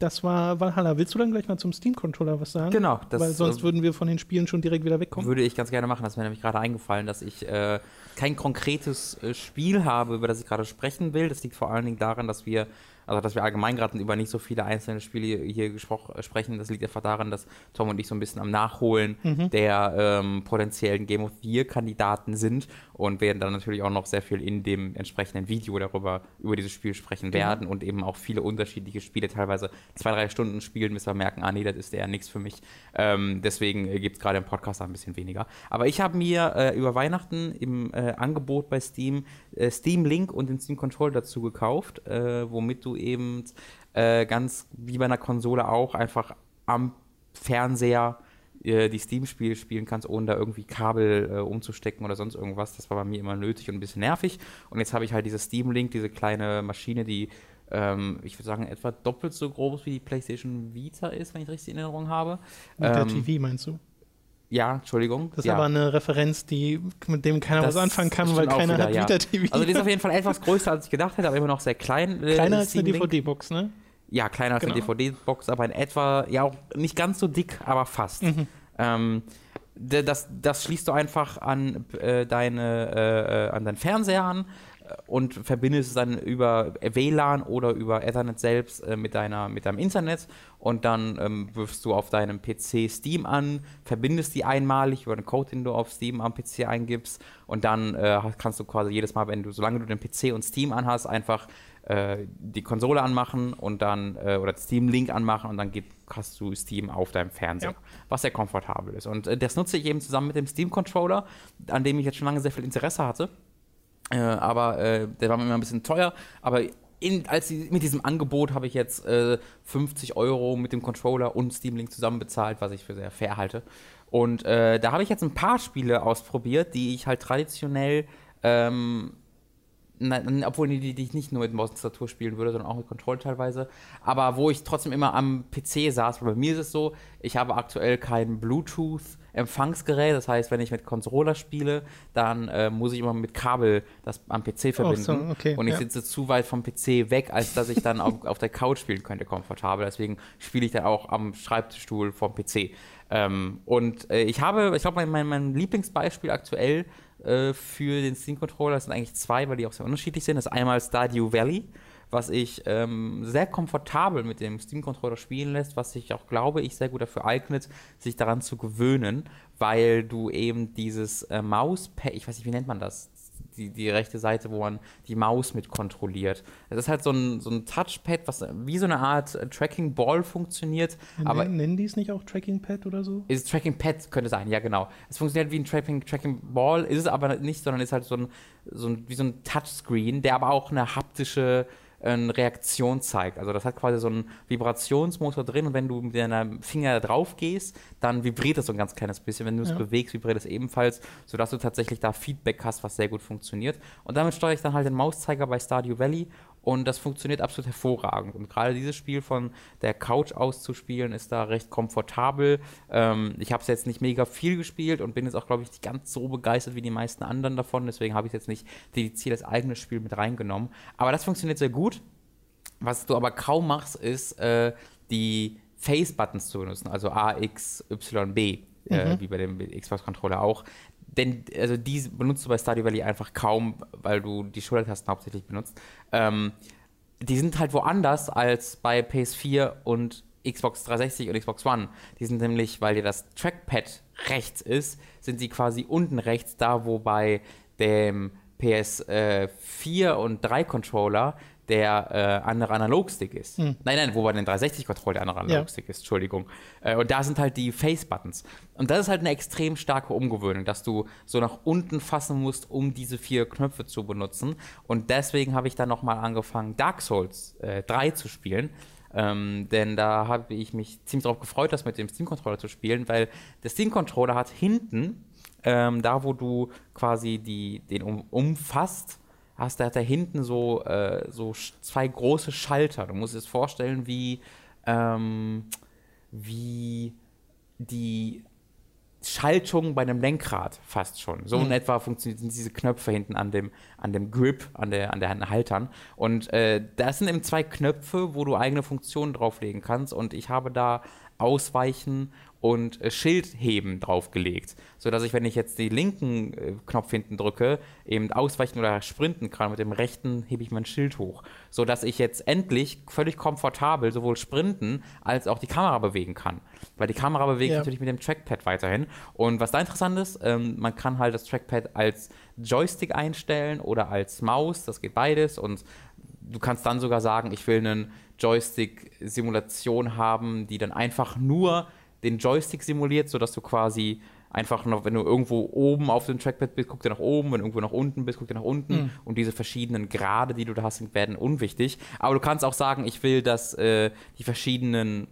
Das war Valhalla. Willst du dann gleich mal zum Steam-Controller was sagen? Genau, das, Weil sonst äh, würden wir von den Spielen schon direkt wieder wegkommen. Würde ich ganz gerne machen. Das ist mir nämlich gerade eingefallen, dass ich äh, kein konkretes äh, Spiel habe, über das ich gerade sprechen will. Das liegt vor allen Dingen daran, dass wir, also dass wir allgemein gerade über nicht so viele einzelne Spiele hier äh, sprechen. Das liegt einfach daran, dass Tom und ich so ein bisschen am Nachholen Mhm. der ähm, potenziellen Game of the Year-Kandidaten sind und werden dann natürlich auch noch sehr viel in dem entsprechenden Video darüber, über dieses Spiel sprechen Genau. werden und eben auch viele unterschiedliche Spiele, teilweise zwei, drei Stunden spielen, bis wir merken, ah nee, das ist eher nichts für mich. Ähm, deswegen äh, gibt es gerade im Podcast ein bisschen weniger. Aber ich habe mir äh, über Weihnachten im äh, Angebot bei Steam äh, Steam Link und den Steam Control dazu gekauft, äh, womit du eben äh, ganz wie bei einer Konsole auch einfach am Fernseher äh, die Steam-Spiele spielen kannst, ohne da irgendwie Kabel äh, umzustecken oder sonst irgendwas. Das war bei mir immer nötig und ein bisschen nervig. Und jetzt habe ich halt diese Steam-Link, diese kleine Maschine, die ähm, ich würde sagen, etwa doppelt so groß wie die PlayStation Vita ist, wenn ich richtig in Erinnerung habe. Mit der Ähm, TV meinst du? Ja, Entschuldigung. Das ist ja. aber eine Referenz, die, mit dem keiner Das was anfangen kann, weil keiner wieder, hat ja. Vita TV. Also die ist auf jeden Fall etwas größer, als ich gedacht hätte, aber immer noch sehr klein. äh, Kleiner als eine. DVD-Box, ne? Ja, kleiner als eine Genau. DVD-Box, aber in etwa, ja auch nicht ganz so dick, aber fast. Mhm. Ähm, das, das schließt du einfach an äh, deine äh, äh, an deinen Fernseher an und verbindest es dann über WLAN oder über Ethernet selbst äh, mit deiner mit deinem Internet und dann ähm, wirfst du auf deinem PC Steam an, verbindest die einmalig über einen Code, den du auf Steam am PC eingibst und dann äh, kannst du quasi jedes Mal, wenn du solange du den PC und Steam anhast, einfach äh, die Konsole anmachen und dann äh, oder Steam Link anmachen und dann geht, hast du Steam auf deinem Fernseher, Ja. was sehr komfortabel ist. Und äh, das nutze ich eben zusammen mit dem Steam Controller, an dem ich jetzt schon lange sehr viel Interesse hatte. Äh, aber äh, der war mir immer ein bisschen teuer. Aber in, als sie, mit diesem Angebot habe ich jetzt äh, 50 Euro mit dem Controller und Steam Link zusammen bezahlt, was ich für sehr fair halte. Und äh, da habe ich jetzt ein paar Spiele ausprobiert, die ich halt traditionell ähm, Nein, obwohl die, die ich nicht nur mit Maus und Tastatur spielen würde, sondern auch mit Control teilweise. Aber wo ich trotzdem immer am PC saß, bei mir ist es so, ich habe aktuell kein Bluetooth-Empfangsgerät. Das heißt, wenn ich mit Controller spiele, dann äh, muss ich immer mit Kabel das am PC verbinden. Oh, so, okay, und ich ja. sitze zu weit vom PC weg, als dass ich dann auf, auf der Couch spielen könnte, komfortabel. Deswegen spiele ich dann auch am Schreibtischstuhl vom PC. Ähm, und äh, ich habe, ich glaube, mein, mein, mein Lieblingsbeispiel aktuell äh, für den Steam Controller sind eigentlich zwei, weil die auch sehr unterschiedlich sind. Das ist einmal Stardew Valley, was ich ähm, sehr komfortabel mit dem Steam Controller spielen lässt, was sich auch, glaube ich, sehr gut dafür eignet, sich daran zu gewöhnen, weil du eben dieses äh, Mauspad, ich weiß nicht, wie nennt man das? Die, die rechte Seite, wo man die Maus mit kontrolliert. Das ist halt so ein, so ein Touchpad, was wie so eine Art Tracking Ball funktioniert. Nennen, aber nennen die es nicht auch Tracking Pad oder so? Ist Tracking Pad könnte sein, ja genau. Es funktioniert wie ein Tracking, Tracking Ball, ist es aber nicht, sondern ist halt so ein, so ein wie so ein Touchscreen, der aber auch eine haptische eine Reaktion zeigt. Also das hat quasi so einen Vibrationsmotor drin und wenn du mit deinem Finger drauf gehst, dann vibriert es so ein ganz kleines bisschen. Wenn du es ja. bewegst, vibriert es ebenfalls, sodass du tatsächlich da Feedback hast, was sehr gut funktioniert. Und damit steuere ich dann halt den Mauszeiger bei Stardew Valley und das funktioniert absolut hervorragend. Und gerade dieses Spiel von der Couch aus zu spielen, ist da recht komfortabel. Ähm, ich habe es jetzt nicht mega viel gespielt und bin jetzt auch, glaube ich, nicht ganz so begeistert wie die meisten anderen davon. Deswegen habe ich jetzt nicht dediziert als eigenes Spiel mit reingenommen. Aber das funktioniert sehr gut. Was du aber kaum machst, ist äh, die Face-Buttons zu benutzen, also A, X, Y, B. Äh, mhm. wie bei dem Xbox-Controller auch denn also die benutzt du bei Stardew Valley einfach kaum, weil du die Schultertasten hauptsächlich benutzt. Ähm, die sind halt woanders als bei PS4 und Xbox 360 und Xbox One. Die sind nämlich, weil dir das Trackpad rechts ist, sind sie quasi unten rechts, da wo bei dem PS4 und 3 Controller der äh, andere Analogstick ist. Hm. Nein, nein, wo bei den 360-Controller der andere Analogstick ja. ist, Entschuldigung. Äh, und da sind halt die Face-Buttons. Und das ist halt eine extrem starke Umgewöhnung, dass du so nach unten fassen musst, um diese vier Knöpfe zu benutzen. Und deswegen habe ich dann nochmal angefangen, Dark Souls äh, 3 zu spielen. Ähm, denn da habe ich mich ziemlich darauf gefreut, das mit dem Steam-Controller zu spielen, weil der Steam-Controller hat hinten, ähm, da wo du quasi die, den um, umfasst, hast, da hat er hinten so, äh, so zwei große Schalter. Du musst dir das vorstellen, wie, ähm, wie die Schaltung bei einem Lenkrad fast schon. So mhm. in etwa funktionieren diese Knöpfe hinten an dem, an dem Grip, an der, an der Haltern. Und äh, das sind eben zwei Knöpfe, wo du eigene Funktionen drauflegen kannst. Und ich habe da Ausweichen und äh, Schildheben draufgelegt, sodass ich, wenn ich jetzt den linken äh, Knopf hinten drücke, eben ausweichen oder sprinten kann. Mit dem rechten hebe ich mein Schild hoch, sodass ich jetzt endlich völlig komfortabel sowohl sprinten als auch die Kamera bewegen kann. Weil die Kamera bewegt ja. natürlich mit dem Trackpad weiterhin. Und was da interessant ist, ähm, man kann halt das Trackpad als Joystick einstellen oder als Maus, das geht beides. Und du kannst dann sogar sagen, ich will einen Joystick-Simulation haben, die dann einfach nur den Joystick simuliert, sodass du quasi einfach noch, wenn du irgendwo oben auf dem Trackpad bist, guck dir nach oben, wenn du irgendwo nach unten bist, guck dir nach unten mhm. und diese verschiedenen Grade, die du da hast, werden unwichtig. Aber du kannst auch sagen, ich will, dass äh, die verschiedenen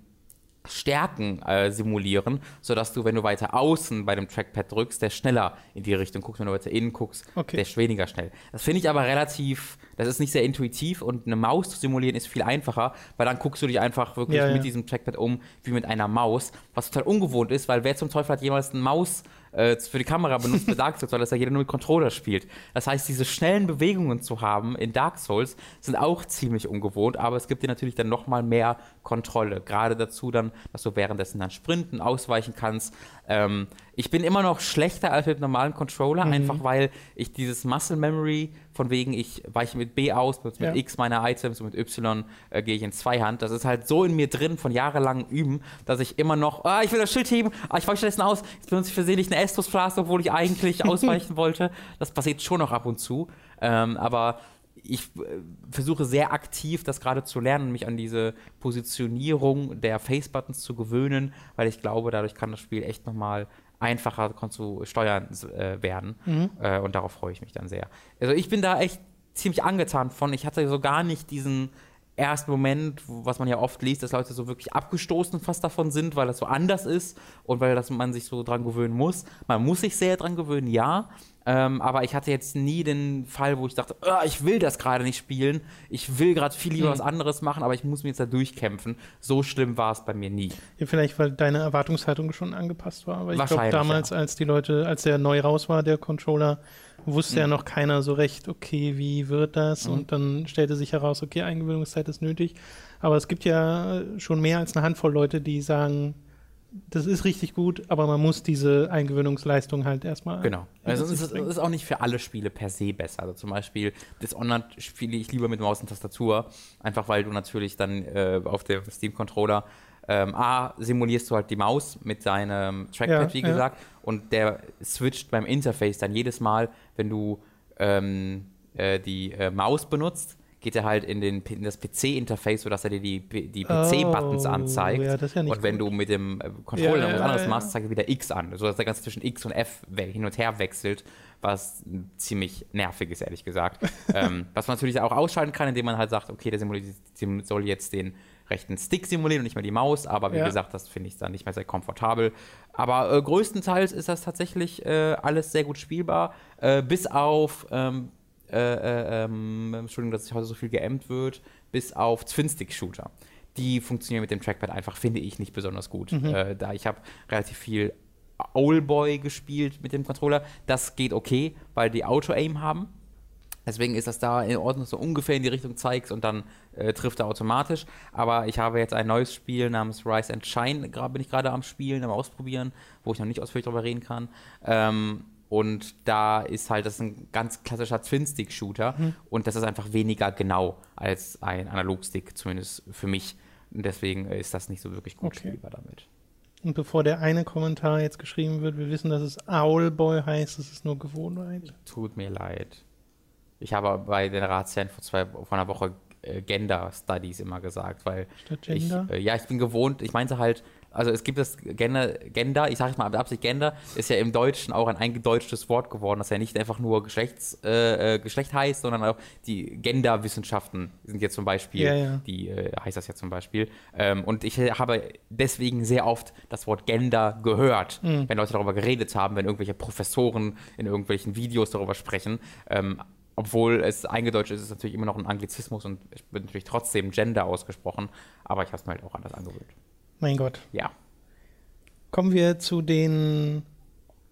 Stärken äh, simulieren, sodass du, wenn du weiter außen bei dem Trackpad drückst, der schneller in die Richtung guckst, wenn du weiter innen guckst, okay. der ist weniger schnell. Das finde ich aber relativ, das ist nicht sehr intuitiv und eine Maus zu simulieren ist viel einfacher, weil dann guckst du dich einfach wirklich ja, mit ja. diesem Trackpad um wie mit einer Maus, was total ungewohnt ist, weil wer zum Teufel hat jemals eine Maus äh, für die Kamera benutzt bei Dark Souls, weil das ja jeder nur mit Controller spielt. Das heißt, diese schnellen Bewegungen zu haben in Dark Souls sind auch ziemlich ungewohnt, aber es gibt dir natürlich dann nochmal mehr Kontrolle. Gerade dazu dann, dass du währenddessen dann sprinten, ausweichen kannst. Ähm, ich bin immer noch schlechter als mit normalen Controller, mhm. einfach weil ich dieses Muscle Memory, von wegen ich weiche mit B aus, mit ja. X meine Items und mit Y äh, gehe ich in Zweihand, das ist halt so in mir drin von jahrelangem Üben, dass ich immer noch, ah, ich will das Schild heben, ah, ich weiche stattdessen aus, jetzt benutze ich versehentlich eine Estus Flask, obwohl ich eigentlich ausweichen wollte. Das passiert schon noch ab und zu. Ähm, aber ich äh, versuche sehr aktiv das gerade zu lernen, mich an diese Positionierung der Face-Buttons zu gewöhnen, weil ich glaube, dadurch kann das Spiel echt nochmal einfacher zu steuern äh, werden. Mhm. Äh, und darauf freue ich mich dann sehr. Also ich bin da echt ziemlich angetan von. Ich hatte so gar nicht diesen ersten Moment, was man ja oft liest, dass Leute so wirklich abgestoßen fast davon sind, weil das so anders ist und weil das man sich so dran gewöhnen muss. Man muss sich sehr dran gewöhnen, ja. Ähm, aber ich hatte jetzt nie den Fall, wo ich dachte, "Ah, ich will das gerade nicht spielen. Ich will gerade viel lieber Mhm. was anderes machen, aber ich muss mir jetzt da durchkämpfen. So schlimm war es bei mir nie. Ja, vielleicht, weil deine Erwartungshaltung schon angepasst war. Aber ich glaube, damals, als die Leute, als der neu raus war, der Controller, wusste ja Mhm. noch keiner so recht, okay, wie wird das? Mhm. Und dann stellte sich heraus, okay, Eingewöhnungszeit ist nötig. Aber es gibt ja schon mehr als eine Handvoll Leute, die sagen, das ist richtig gut, aber man muss diese Eingewöhnungsleistung halt erstmal. Genau. Also es ist, ist auch nicht für alle Spiele per se besser. Also zum Beispiel Dishonored spiele ich lieber mit Maus und Tastatur, einfach weil du natürlich dann äh, auf dem Steam-Controller ähm, A, simulierst du halt die Maus mit deinem Trackpad, Ja, wie ja. gesagt, und der switcht beim Interface dann jedes Mal, wenn du ähm, äh, die äh, Maus benutzt, geht er halt in, den, in das PC-Interface, sodass er dir die, die PC-Buttons Oh, anzeigt. ja, das ist ja nicht und wenn gut. du mit dem äh, Controller Ja, was anderes machst, zeigt er wieder X an, sodass der ganze zwischen X und F hin und her wechselt, was ziemlich nervig ist, ehrlich gesagt. ähm, was man natürlich auch ausschalten kann, indem man halt sagt, okay, der Simulator sim- soll jetzt den rechten Stick simulieren und nicht mehr die Maus, aber wie gesagt, das finde ich dann nicht mehr sehr komfortabel. Aber äh, größtenteils ist das tatsächlich äh, alles sehr gut spielbar, äh, bis auf, ähm, äh, äh, ähm, Entschuldigung, dass heute so viel geämmt wird, bis auf Twin-Stick-Shooter. Die funktionieren mit dem Trackpad einfach, finde ich, nicht besonders gut. Äh, da ich habe relativ viel Owlboy gespielt mit dem Controller. Das geht okay, weil die Auto-Aim haben. Deswegen ist das da in Ordnung, so ungefähr in die Richtung zeigst und dann äh, trifft er automatisch. Aber ich habe jetzt ein neues Spiel namens Rise and Shine, gra- bin ich gerade am Spielen, am Ausprobieren, wo ich noch nicht ausführlich darüber reden kann. Ähm, und da ist halt das ist ein ganz klassischer Twin-Stick-Shooter und das ist einfach weniger genau als ein Analogstick, zumindest für mich. Und deswegen ist das nicht so wirklich gut Okay. spielbar damit. Und bevor der eine Kommentar jetzt geschrieben wird, wir wissen, dass es Owlboy heißt, es ist nur Gewohnheit. Tut mir leid. Ich habe bei den Ratsherren vor, zwei, vor einer Woche äh, Gender Studies immer gesagt, weil Statt Gender? Ich, äh, ja, ich bin gewohnt, ich meinte halt, also es gibt das Gender, Gender ich sage es mal mit Absicht, Gender ist ja im Deutschen auch ein eingedeutschtes Wort geworden, das ja nicht einfach nur Geschlechts, äh, äh, Geschlecht heißt, sondern auch die Genderwissenschaften sind jetzt zum Beispiel, Ja, ja. die äh, heißt das ja zum Beispiel. Ähm, und ich habe deswegen sehr oft das Wort Gender gehört, Mhm. wenn Leute darüber geredet haben, wenn irgendwelche Professoren in irgendwelchen Videos darüber sprechen. Ähm, obwohl es eingedeutscht ist, ist es natürlich immer noch ein Anglizismus und es wird natürlich trotzdem Gender ausgesprochen, aber ich habe es mir halt auch anders angewöhnt. Mein Gott. Ja. Kommen wir zu den,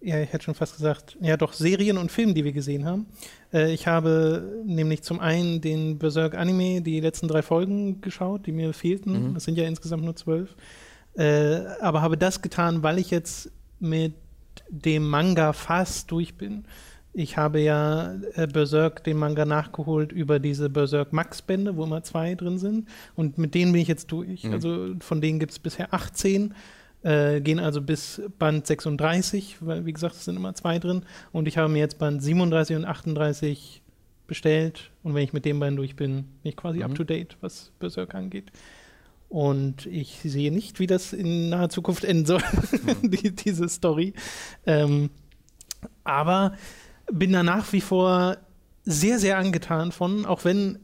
ja, ich hätte schon fast gesagt, ja doch, Serien und Filmen, die wir gesehen haben. Äh, ich habe nämlich zum einen den Berserk Anime, die letzten drei Folgen geschaut, die mir fehlten. Mhm. Das sind ja insgesamt nur zwölf. Äh, aber habe das getan, weil ich jetzt mit dem Manga fast durch bin. Ich habe ja äh, Berserk, den Manga, nachgeholt über diese Berserk Max-Bände, wo immer zwei drin sind. Und mit denen bin ich jetzt durch. Mhm. Also von denen gibt es bisher 18, äh, gehen also bis Band 36, weil wie gesagt, es sind immer zwei drin. Und ich habe mir jetzt Band 37 und 38 bestellt. Und wenn ich mit den beiden durch bin, bin ich quasi Mhm. up to date, was Berserk angeht. Und ich sehe nicht, wie das in naher Zukunft enden soll, die, diese Story. Ähm, aber bin da nach wie vor sehr, sehr angetan von, auch wenn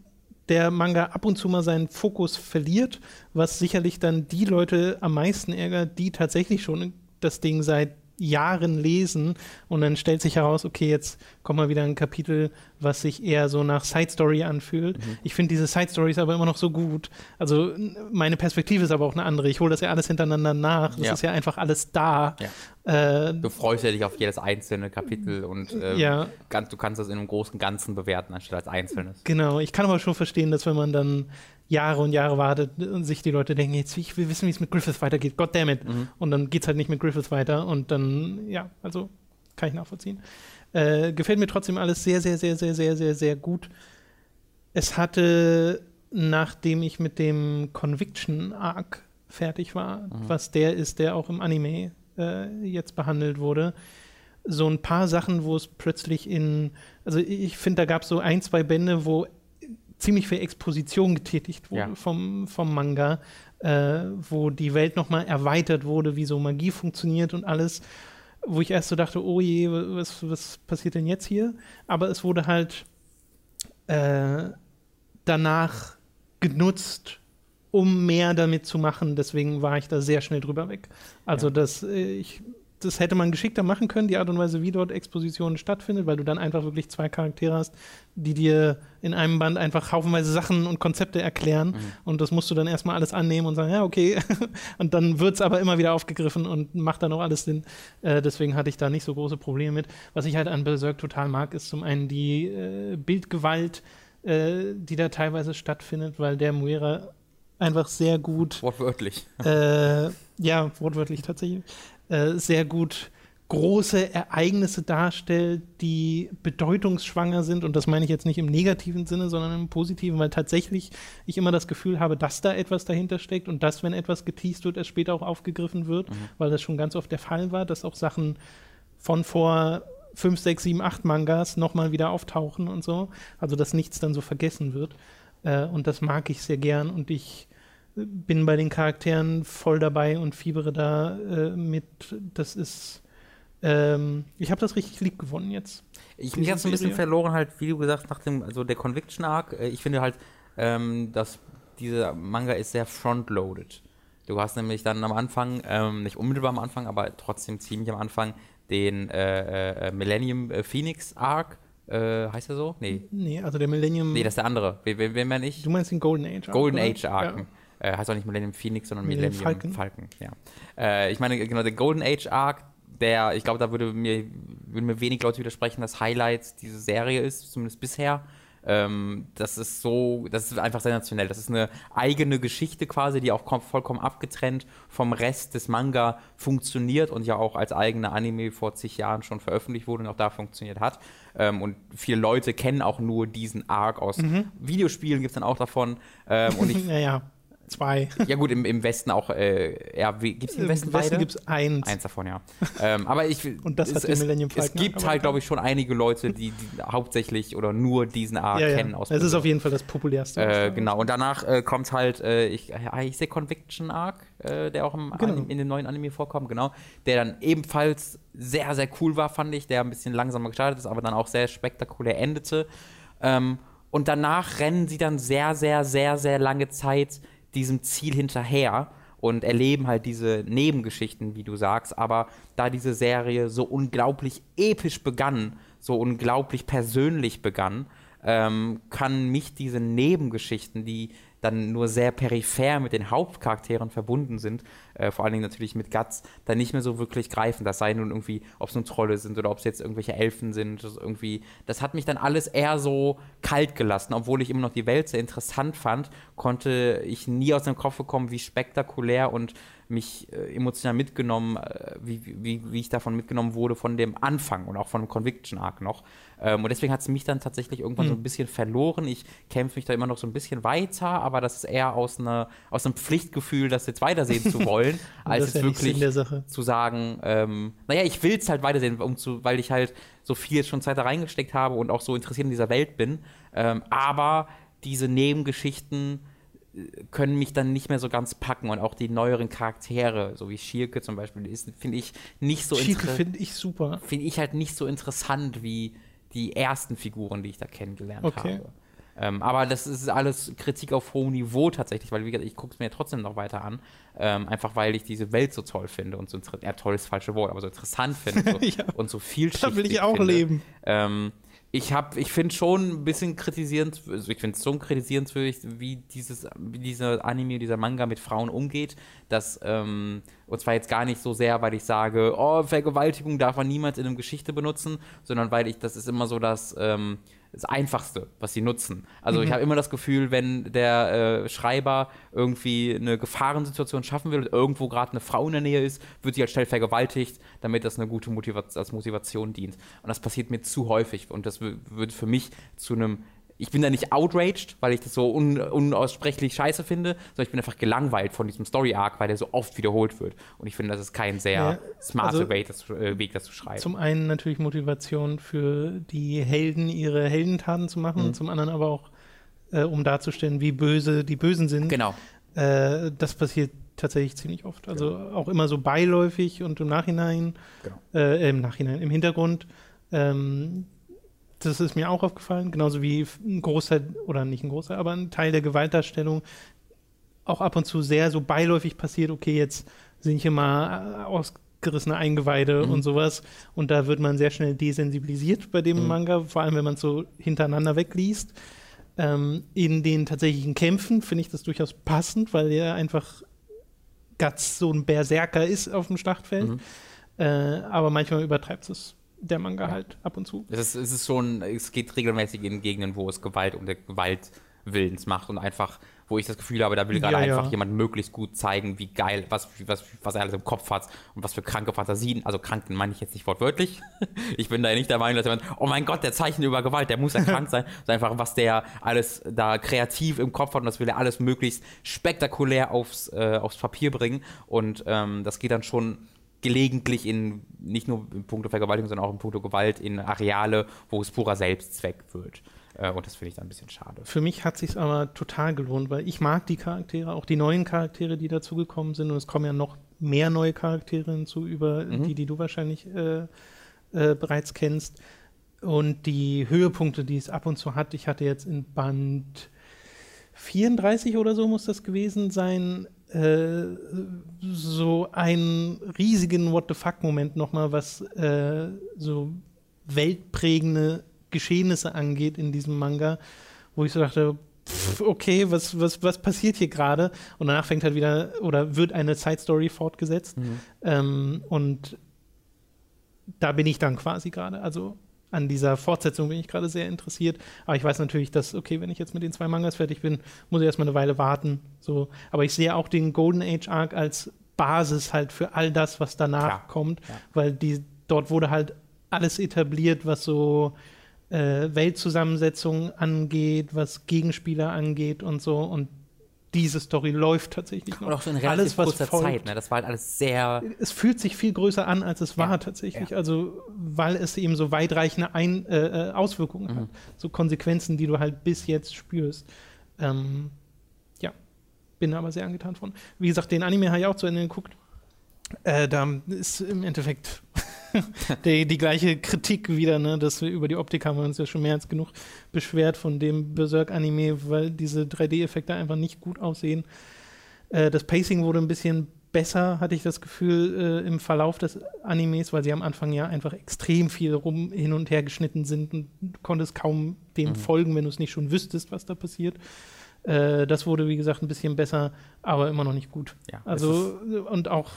der Manga ab und zu mal seinen Fokus verliert, was sicherlich dann die Leute am meisten ärgert, die tatsächlich schon das Ding seit Jahren lesen und dann stellt sich heraus, okay, jetzt kommt mal wieder ein Kapitel, was sich eher so nach Side Story anfühlt. Ich finde diese Side Stories aber immer noch so gut. Also meine Perspektive ist aber auch eine andere. Ich hole das ja alles hintereinander nach. Es Ja. ist ja einfach alles da. Äh, Du freust ja dich auf jedes einzelne Kapitel und äh, Ja. du kannst das in einem großen Ganzen bewerten, anstatt als einzelnes. Genau, ich kann aber schon verstehen, dass wenn man dann Jahre und Jahre wartet und sich die Leute denken, jetzt ich will wissen, wie es mit Griffith weitergeht, goddammit. Und dann geht es halt nicht mit Griffith weiter und dann, ja, also kann ich nachvollziehen. Äh, gefällt mir trotzdem alles sehr, sehr, sehr, sehr, sehr, sehr, sehr gut. Es hatte, nachdem ich mit dem Conviction Arc fertig war, was der ist, der auch im Anime äh, jetzt behandelt wurde, so ein paar Sachen, wo es plötzlich in, also ich finde, da gab es so ein, zwei Bände, wo ziemlich viel Exposition getätigt wurde Ja. vom, vom Manga, äh, wo die Welt nochmal erweitert wurde, wie so Magie funktioniert und alles, wo ich erst so dachte, oh je, was, was passiert denn jetzt hier? Aber es wurde halt äh, danach genutzt, um mehr damit zu machen. Deswegen war ich da sehr schnell drüber weg. Also, Ja. dass äh, ich das hätte man geschickter machen können, die Art und Weise, wie dort Exposition stattfindet, weil du dann einfach wirklich zwei Charaktere hast, die dir in einem Band einfach haufenweise Sachen und Konzepte erklären. Mhm. Und das musst du dann erstmal alles annehmen und sagen, ja, okay. und dann wird es aber immer wieder aufgegriffen und macht dann auch alles Sinn. Äh, deswegen hatte ich da nicht so große Probleme mit. Was ich halt an Berserk total mag, ist zum einen die äh, Bildgewalt, äh, die da teilweise stattfindet, weil der Muera einfach sehr gut. Wortwörtlich. Äh, ja, wortwörtlich tatsächlich. Äh, sehr gut große Ereignisse darstellt, die bedeutungsschwanger sind. Und das meine ich jetzt nicht im negativen Sinne, sondern im positiven, weil tatsächlich ich immer das Gefühl habe, dass da etwas dahinter steckt und dass, wenn etwas geteased wird, es später auch aufgegriffen wird, mhm. weil das schon ganz oft der Fall war, dass auch Sachen von vor fünf, sechs, sieben, acht Mangas nochmal wieder auftauchen und so. Also, dass nichts dann so vergessen wird. Äh, und das mag ich sehr gern und ich bin bei den Charakteren voll dabei und fiebere da äh, mit. Das ist. Ähm, ich habe das richtig lieb gewonnen jetzt. Ich mich jetzt ein bisschen verloren, halt, wie du gesagt nach dem, also der Conviction Arc. Äh, ich finde halt, ähm, dass dieser Manga ist sehr frontloaded. Du hast nämlich dann am Anfang, ähm, nicht unmittelbar am Anfang, aber trotzdem ziemlich am Anfang, den äh, äh, Millennium äh, Phoenix Arc. Äh, heißt er so? Nee. Nee, also der Millennium. Nee, das ist der andere. Wen, wen meine ich? Du meinst den Golden Age Arc. Golden oder? Age Arc. Ja. Äh, heißt auch nicht Millennium Phoenix, sondern Millennium, Millennium Falcon. Falcon ja. Äh, ich meine, genau, der Golden Age Arc, der, ich glaube, da würde mir, würden mir wenig Leute widersprechen, dass Highlight diese Serie ist, zumindest bisher. Ähm, das ist so, das ist einfach sensationell. Das ist eine eigene Geschichte quasi, die auch vollkommen abgetrennt vom Rest des Manga funktioniert und ja auch als eigene Anime vor zig Jahren schon veröffentlicht wurde und auch da funktioniert hat. Ähm, und viele Leute kennen auch nur diesen Arc aus mhm. Videospielen, gibt es dann auch davon. Ähm, und ich, naja. Zwei. Ja, gut, im, im Westen auch. Äh, ja, gibt es im Westen Im Westen gibt es eins. Eins davon, ja. ähm, aber ich. Und das es, hat Millennium Falcon. Es gibt halt, glaube ich, schon einige Leute, die, die, hauptsächlich oder nur diesen Arc ja, kennen. Ja. Aus es ist auf jeden Fall das populärste. Äh, genau, und danach äh, kommt halt, äh, ich, ich sehe Conviction Arc, äh, der auch im genau. in dem neuen Anime vorkommt, genau. Der dann ebenfalls sehr, sehr cool war, fand ich, der ein bisschen langsamer gestartet ist, aber dann auch sehr spektakulär endete. Ähm, und danach rennen sie dann sehr, sehr, sehr, sehr lange Zeit diesem Ziel hinterher und erleben halt diese Nebengeschichten, wie du sagst. Aber da diese Serie so unglaublich episch begann, so unglaublich persönlich begann, ähm, kann mich diese Nebengeschichten, die dann nur sehr peripher mit den Hauptcharakteren verbunden sind, äh, vor allen Dingen natürlich mit Guts, dann nicht mehr so wirklich greifen. Das sei nun irgendwie, ob es nun Trolle sind oder ob es jetzt irgendwelche Elfen sind, das irgendwie, das hat mich dann alles eher so kalt gelassen, obwohl ich immer noch die Welt sehr interessant fand, konnte ich nie aus dem Kopf bekommen, wie spektakulär und mich äh, emotional mitgenommen, äh, wie, wie, wie ich davon mitgenommen wurde von dem Anfang und auch von dem Conviction Arc noch. Ähm, und deswegen hat es mich dann tatsächlich irgendwann mhm. so ein bisschen verloren. Ich kämpfe mich da immer noch so ein bisschen weiter, aber das ist eher aus, eine, aus einem Pflichtgefühl, das jetzt weitersehen zu wollen, als es ja wirklich zu sagen, ähm, naja, ich will es halt weitersehen, um zu, weil ich halt so viel schon Zeit da reingesteckt habe und auch so interessiert in dieser Welt bin. Ähm, aber diese Nebengeschichten können mich dann nicht mehr so ganz packen und auch die neueren Charaktere, so wie Schierke zum Beispiel, finde ich nicht so Schierke finde ich super. Finde ich halt nicht so interessant wie die ersten Figuren, die ich da kennengelernt okay. habe. Ähm, aber das ist alles Kritik auf hohem Niveau tatsächlich, weil wie gesagt, ich gucke es mir ja trotzdem noch weiter an. Ähm, einfach weil ich diese Welt so toll finde und so ja, toll ist das falsche Wort, aber so interessant finde so, ja. und so vielschichtig. Da will ich auch finde. leben. Ähm, ich habe, ich finde schon ein bisschen kritisierend, also ich finde es schon kritisierenswürdig, wie dieses, wie dieser Anime, dieser Manga mit Frauen umgeht. Dass, ähm, und zwar jetzt gar nicht so sehr, weil ich sage, oh, Vergewaltigung darf man niemals in einer Geschichte benutzen, sondern weil ich, das ist immer so, dass ähm, das Einfachste, was sie nutzen. Also mhm. ich habe immer das Gefühl, wenn der äh, Schreiber irgendwie eine Gefahrensituation schaffen will und irgendwo gerade eine Frau in der Nähe ist, wird sie halt schnell vergewaltigt, damit das eine gute Motivation, als Motivation dient. Und das passiert mir zu häufig und das würde für mich zu einem ich bin da nicht outraged, weil ich das so un unaussprechlich scheiße finde, sondern ich bin einfach gelangweilt von diesem Story-Arc, weil der so oft wiederholt wird. Und ich finde, das ist kein sehr ja, smarter also Weg, das, äh, Weg, das zu schreiben. Zum einen natürlich Motivation für die Helden, ihre Heldentaten zu machen, mhm. und zum anderen aber auch, äh, um darzustellen, wie böse die Bösen sind. Genau. Äh, das passiert tatsächlich ziemlich oft. Also ja. auch immer so beiläufig und im Nachhinein, genau. äh, im Nachhinein, im Hintergrund. Ähm, das ist mir auch aufgefallen, genauso wie ein Großteil, oder nicht ein Großteil, aber ein Teil der Gewaltdarstellung auch ab und zu sehr so beiläufig passiert, okay, jetzt sind hier mal äh, aus, gerissene Eingeweide und sowas. Und da wird man sehr schnell desensibilisiert bei dem Manga, vor allem wenn man es so hintereinander wegliest. Ähm, in den tatsächlichen Kämpfen finde ich das durchaus passend, weil er einfach Guts so ein Berserker ist auf dem Schlachtfeld. Äh, aber manchmal übertreibt es der Manga halt ab und zu. Es ist, es ist schon, es geht regelmäßig in Gegenden, wo es Gewalt um der Gewalt Willens macht und einfach, wo ich das Gefühl habe, da will gerade Ja, ja. einfach jemand möglichst gut zeigen, wie geil, was, was, was er alles im Kopf hat und was für kranke Fantasien, also krank meine ich jetzt nicht wortwörtlich. Ich bin da ja nicht der Meinung, dass jemand, oh mein Gott, der zeichnet über Gewalt, der muss ja krank sein, sondern einfach, was der alles da kreativ im Kopf hat und das will er alles möglichst spektakulär aufs, äh, aufs Papier bringen und ähm, das geht dann schon gelegentlich in, nicht nur in puncto Vergewaltigung, sondern auch in puncto Gewalt in Areale, wo es purer Selbstzweck wird. Äh, und das finde ich dann ein bisschen schade. Für mich hat sich aber total gelohnt, weil ich mag die Charaktere, auch die neuen Charaktere, die dazugekommen sind. Und es kommen ja noch mehr neue Charaktere hinzu, über die, die du wahrscheinlich äh, äh, bereits kennst. Und die Höhepunkte, die es ab und zu hat, ich hatte jetzt in Band 34 oder so muss das gewesen sein, äh, so einen riesigen What the fuck-Moment nochmal, was äh, so weltprägende Geschehnisse angeht in diesem Manga, wo ich so dachte, pff, okay, was, was, was passiert hier gerade? Und danach fängt halt wieder oder wird eine Side-Story fortgesetzt. Ähm, und da bin ich dann quasi gerade. Also an dieser Fortsetzung bin ich gerade sehr interessiert. Aber ich weiß natürlich, dass, okay, wenn ich jetzt mit den zwei Mangas fertig bin, muss ich erstmal eine Weile warten. So. Aber ich sehe auch den Golden Age Arc als Basis halt für all das, was danach Klar. kommt. Ja. Weil die, dort wurde halt alles etabliert, was so äh, Weltzusammensetzung angeht, was Gegenspieler angeht und so. Und diese Story läuft tatsächlich noch. Und auch so in relativ alles, was kurzer folgt, Zeit. Ne? Das war halt alles sehr. es fühlt sich viel größer an, als es war Ja, tatsächlich. ja. Also, weil es eben so weitreichende Ein äh, äh, Auswirkungen Mhm. hat. So Konsequenzen, die du halt bis jetzt spürst. Ähm, ja, bin aber sehr angetan von. Wie gesagt, den Anime habe ich auch zu Ende geguckt. Äh, da ist im Endeffekt die, die gleiche Kritik wieder, ne? dass wir über die Optik haben wir uns ja schon mehr als genug beschwert von dem Berserk-Anime, weil diese 3D-Effekte einfach nicht gut aussehen. Äh, das Pacing wurde ein bisschen besser, hatte ich das Gefühl, äh, im Verlauf des Animes, weil sie am Anfang ja einfach extrem viel rum hin und her geschnitten sind und du konntest kaum dem Mhm. folgen, wenn du es nicht schon wüsstest, was da passiert. Äh, das wurde, wie gesagt, ein bisschen besser, aber immer noch nicht gut. Ja, Also, und auch,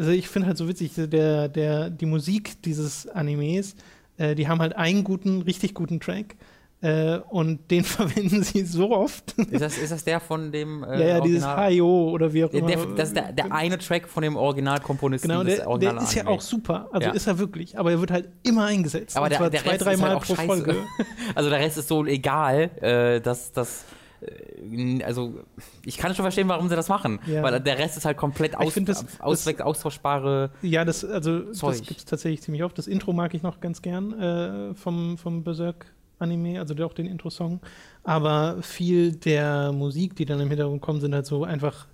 also ich finde halt so witzig, der, der, die Musik dieses Animes, äh, die haben halt einen guten, richtig guten Track. Äh, und den verwenden sie so oft. Ist das, ist das der von dem. Äh, ja, ja, dieses Hi-Yo oder wie auch Der, immer. der, das ist der, der eine Track von dem Originalkomponisten Genau, der, der Original ist ja auch super. Also Ja. ist er wirklich. Aber er wird halt immer eingesetzt. Aber und der, zwar der zwei, dreimal halt pro scheiße. Folge. Also der Rest ist so egal, äh, dass das. Äh, Also, ich kann schon verstehen, warum sie das machen. Ja. Weil der Rest ist halt komplett aus, das- aus, das- austauschbare. Ja, das, also, das Zeug. gibt es tatsächlich ziemlich oft. Das Intro mag ich noch ganz gern äh, vom, vom Berserk-Anime, also auch den Intro-Song. Aber viel der Musik, die dann im Hintergrund kommen, sind halt so einfach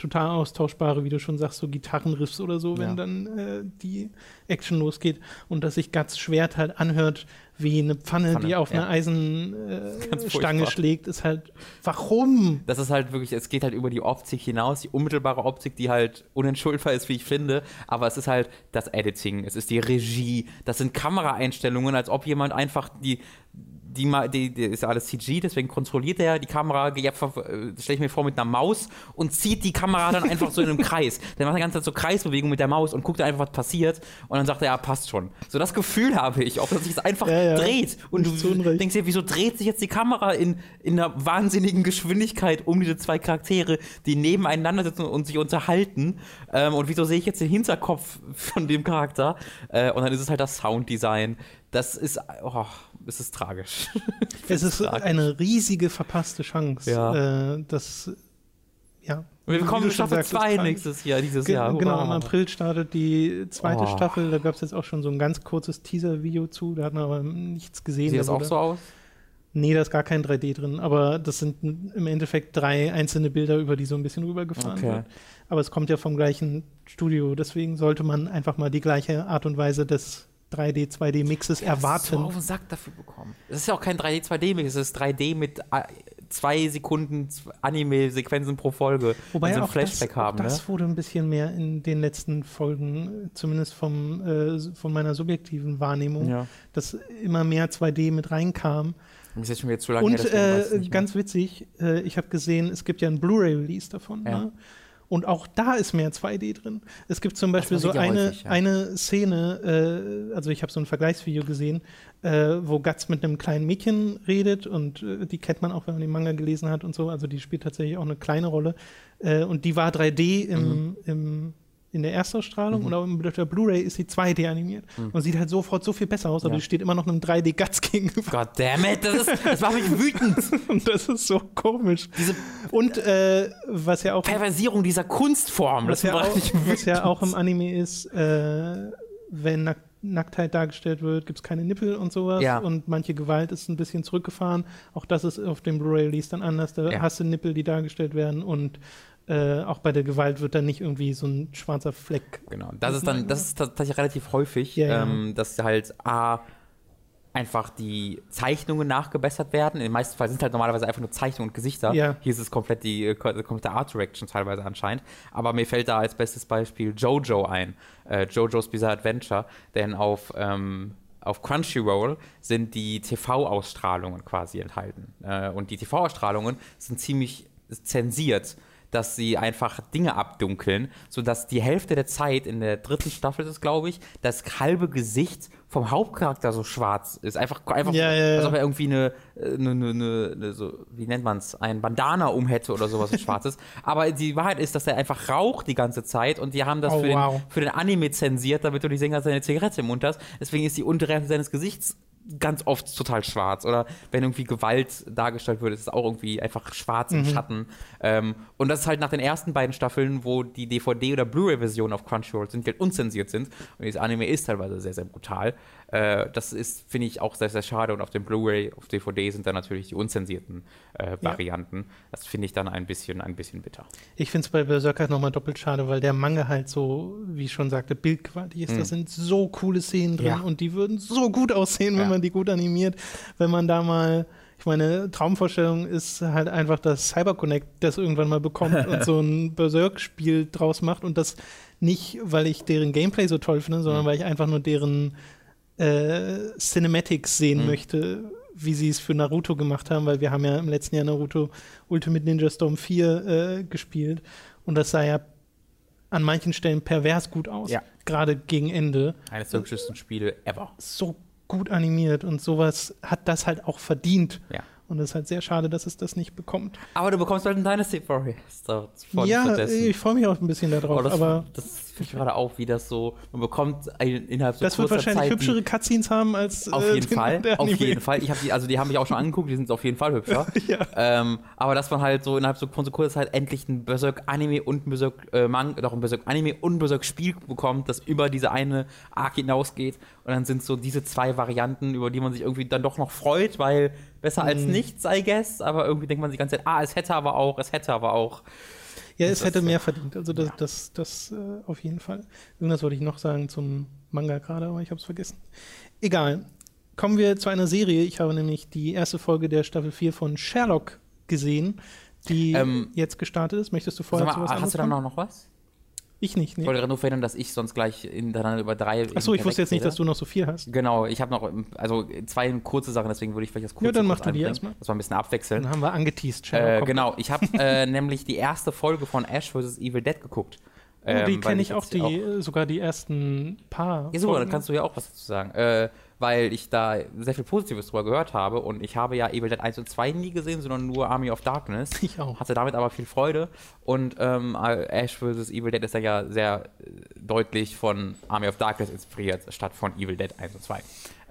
total austauschbare, wie du schon sagst, so Gitarrenriffs oder so, wenn Ja. dann äh, die Action losgeht. Und dass sich Guts Schwert halt anhört wie eine Pfanne, Pfanne, die auf ja. eine Eisenstange äh, schlägt, ist halt, warum? Das ist halt wirklich, es geht halt über die Optik hinaus, die unmittelbare Optik, die halt unentschuldbar ist, wie ich finde. Aber es ist halt das Editing, es ist die Regie, das sind Kameraeinstellungen, als ob jemand einfach die. Die, die, die ist ja alles CG, deswegen kontrolliert er die Kamera, ja, stelle ich mir vor, mit einer Maus und zieht die Kamera dann einfach so in einem Kreis. Der macht die ganze Zeit so Kreisbewegungen mit der Maus und guckt einfach, was passiert. Und dann sagt er, ja, passt schon. So das Gefühl habe ich, ob er sich einfach Ja, ja. dreht. Und Nicht du Unrecht. denkst dir, wieso dreht sich jetzt die Kamera in, in einer wahnsinnigen Geschwindigkeit um diese zwei Charaktere, die nebeneinander sitzen und sich unterhalten? Ähm, und wieso sehe ich jetzt den Hinterkopf von dem Charakter? Äh, und dann ist es halt das Sounddesign. Das ist, oh, es ist tragisch. Es ist tragisch. eine riesige verpasste Chance. Ja. Äh, das, ja. Wir bekommen schon Staffel sagst, 2 ist tragisch. nächstes Jahr, dieses Ge Jahr. Genau, Hurra. im April startet die zweite Oh. Staffel. Da gab es jetzt auch schon so ein ganz kurzes Teaser-Video zu. Da hat man aber nichts gesehen. Sieht das Da auch so aus? Nee, da ist gar kein 3D drin. Aber das sind im Endeffekt drei einzelne Bilder, über die so ein bisschen rübergefahren Okay. wird. Aber es kommt ja vom gleichen Studio. Deswegen sollte man einfach mal die gleiche Art und Weise des 3D, 2D-Mixes So erwarten. auf den Sack dafür bekommen. Es ist ja auch kein 3D, 2D-Mix, es ist 3D mit äh, zwei Sekunden Anime-Sequenzen pro Folge, Wobei ein auch Flashback das, haben. auch das ne? wurde ein bisschen mehr in den letzten Folgen, zumindest vom, äh, von meiner subjektiven Wahrnehmung, Ja. dass immer mehr 2D mit reinkam. Das ist jetzt schon wieder zu lange her, Und ich äh, ganz witzig, äh, ich habe gesehen, es gibt ja ein Blu-ray-Release davon. Ja. Ne? Und auch da ist mehr 2D drin. Es gibt zum Beispiel so eine, häufig, ja. eine Szene, äh, also ich habe so ein Vergleichsvideo gesehen, äh, wo Guts mit einem kleinen Mädchen redet und äh, die kennt man auch, wenn man den Manga gelesen hat und so. Also die spielt tatsächlich auch eine kleine Rolle. Äh, und die war 3D im, Mhm. im, in der Erstausstrahlung und auch auf der Blu-ray ist sie 2D animiert und sieht halt sofort so viel besser aus, aber Mhm. Ja. die steht immer noch einem 3D-Guts gegenüber. God damn it, das, ist, das macht mich wütend. Und das ist so komisch. und äh, was ja auch Perversierung dieser Kunstform, was das ja, macht auch, mich was wütend. ja auch im Anime ist, äh, wenn Nacktheit dargestellt wird, gibt es keine Nippel und sowas. Ja. Und manche Gewalt ist ein bisschen zurückgefahren. Auch das ist auf dem Blu-ray-Release dann anders. Da Ja. hast du Nippel, die dargestellt werden. Und äh, auch bei der Gewalt wird dann nicht irgendwie so ein schwarzer Fleck. Genau, das ist dann, das ist tatsächlich relativ häufig, Ja. Ähm, dass halt A, einfach die Zeichnungen nachgebessert werden. In den meisten Fällen sind es halt normalerweise einfach nur Zeichnungen und Gesichter. Ja. Hier ist es komplett die äh, ko- komplette Art Direction teilweise anscheinend. Aber mir fällt da als bestes Beispiel Jojo ein. Äh, Jojo's Bizarre Adventure. Denn auf, ähm, auf Crunchyroll sind die TV-Ausstrahlungen quasi enthalten. Äh, und die TV-Ausstrahlungen sind ziemlich zensiert dass sie einfach Dinge abdunkeln, sodass die Hälfte der Zeit in der dritten Staffel ist glaube ich, das halbe Gesicht vom Hauptcharakter so schwarz ist. Einfach, einfach Ja, ja, ja. als ob er irgendwie eine, äh, eine, eine, eine, so, wie nennt man es, ein Bandana um hätte oder sowas, was schwarzes. Aber die Wahrheit ist, dass er einfach raucht die ganze Zeit und die haben das Oh, für, wow. den, für den Anime zensiert, damit du nicht sehen kannst, dass er eine Zigarette im Mund hast. Deswegen ist die untere Hälfte seines Gesichts ganz oft total schwarz. Oder wenn irgendwie Gewalt dargestellt wird, ist es auch irgendwie einfach schwarz im Schatten. Ähm, und das ist halt nach den ersten beiden Staffeln, wo die DVD- oder Blu-ray-Version auf Crunchyroll sind, die halt unzensiert sind. Und dieses Anime ist teilweise sehr, sehr brutal. Äh, das ist, finde ich, auch sehr, sehr schade. Und auf dem Blu-ray, auf DVD sind dann natürlich die unzensierten äh, Varianten. Das finde ich dann ein bisschen, ein bisschen bitter. Ich finde es bei Berserker nochmal doppelt schade, weil der Manga halt so, wie ich schon sagte, bildqualitativ ist. Da sind so coole Szenen drin Mhm. Ja. und die würden so gut aussehen, wenn Ja. man die gut animiert. Wenn man da mal, ich meine, Traumvorstellung ist halt einfach, dass Cyberconnect das irgendwann mal bekommt und so ein Berserk-Spiel draus macht und das nicht, weil ich deren Gameplay so toll finde, Mhm. sondern weil ich einfach nur deren äh, Cinematics sehen Mhm. möchte, wie sie es für Naruto gemacht haben, weil wir haben ja im letzten Jahr Naruto Ultimate Ninja Storm 4 äh, gespielt und das sah ja an manchen Stellen pervers gut aus, Ja. gerade gegen Ende. Eines der hübschesten Spiele ever. So gut animiert und sowas hat das halt auch verdient. Ja. Und es ist halt sehr schade, dass es das nicht bekommt. Aber du bekommst halt ein Dynasty Warriors. So, ja, ich freue mich auch ein bisschen darauf, Oh, das, aber das finde ich gerade auch, wie das so, man bekommt ein, innerhalb so das wird wahrscheinlich Zeit hübschere Cutscenes haben als die, auf äh, jeden den- Fall, auf jeden Fall. Ich habe die, also die haben mich auch schon angeguckt, die sind auf jeden Fall hübscher. Ja. ähm, aber dass man halt so innerhalb so, von so kurzer Zeit endlich ein Berserk Anime und ein Berserk äh, doch ein Berserk Anime und ein Berserk Spiel bekommt, das über diese eine Arc hinausgeht und dann sind so diese zwei Varianten, über die man sich irgendwie dann doch noch freut, weil besser als Mhm. nichts, I guess, aber irgendwie denkt man sich die ganze Zeit, ah, es hätte aber auch, es hätte aber auch. Ja, es Das hätte mehr verdient. Also das, das, das äh, auf jeden Fall. Irgendwas wollte ich noch sagen zum Manga gerade, aber ich habe es vergessen. Egal. Kommen wir zu einer Serie. Ich habe nämlich die erste Folge der Staffel 4 von Sherlock gesehen, die Ähm, jetzt gestartet ist. Möchtest du vorher mal, zu was hast du da noch was? Ich nicht, Ich nee. wollte gerade nur verhindern, dass ich sonst gleich hintereinander über drei. Achso, ich wusste jetzt nicht, rede. dass du noch so viel hast. Genau, ich habe noch, also zwei kurze Sachen, deswegen würde ich vielleicht das kurze Ja, dann kurz mach du die erstmal. Dass wir ein bisschen abwechseln. Dann haben wir angeteased, Äh, genau, ich habe äh, nämlich die erste Folge von Ash vs. Evil Dead geguckt. Oh, die Ähm, weil kenne ich auch, die, äh, sogar die ersten paar. Ja, super, dann kannst du ja auch was dazu sagen. Äh, weil ich da sehr viel Positives drüber gehört habe und ich habe ja Evil Dead 1 und 2 nie gesehen, sondern nur Army of Darkness. Ich auch. Hatte damit aber viel Freude und ähm, Ash vs. Evil Dead ist dann ja sehr äh, deutlich von Army of Darkness inspiriert, statt von Evil Dead 1 und 2.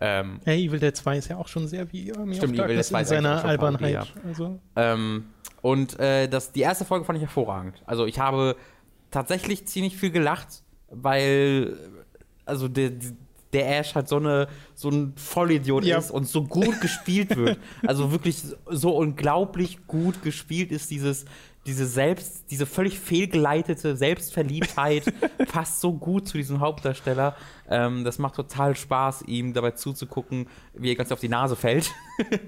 Ähm, Ja, Evil Dead 2 ist ja auch schon sehr wie Army Stimmt, of Evil Darkness Dead 2 in seiner Albernheit. Parodie, Also, Ähm, und äh, das, die erste Folge fand ich hervorragend. Also ich habe tatsächlich ziemlich viel gelacht, weil also der, der Ash halt so, eine, so ein Vollidiot Ja. ist und so gut gespielt wird. Also wirklich so unglaublich gut gespielt ist dieses, diese selbst, diese völlig fehlgeleitete Selbstverliebtheit passt so gut zu diesem Hauptdarsteller. Ähm, das macht total Spaß, ihm dabei zuzugucken, wie er ganz auf die Nase fällt.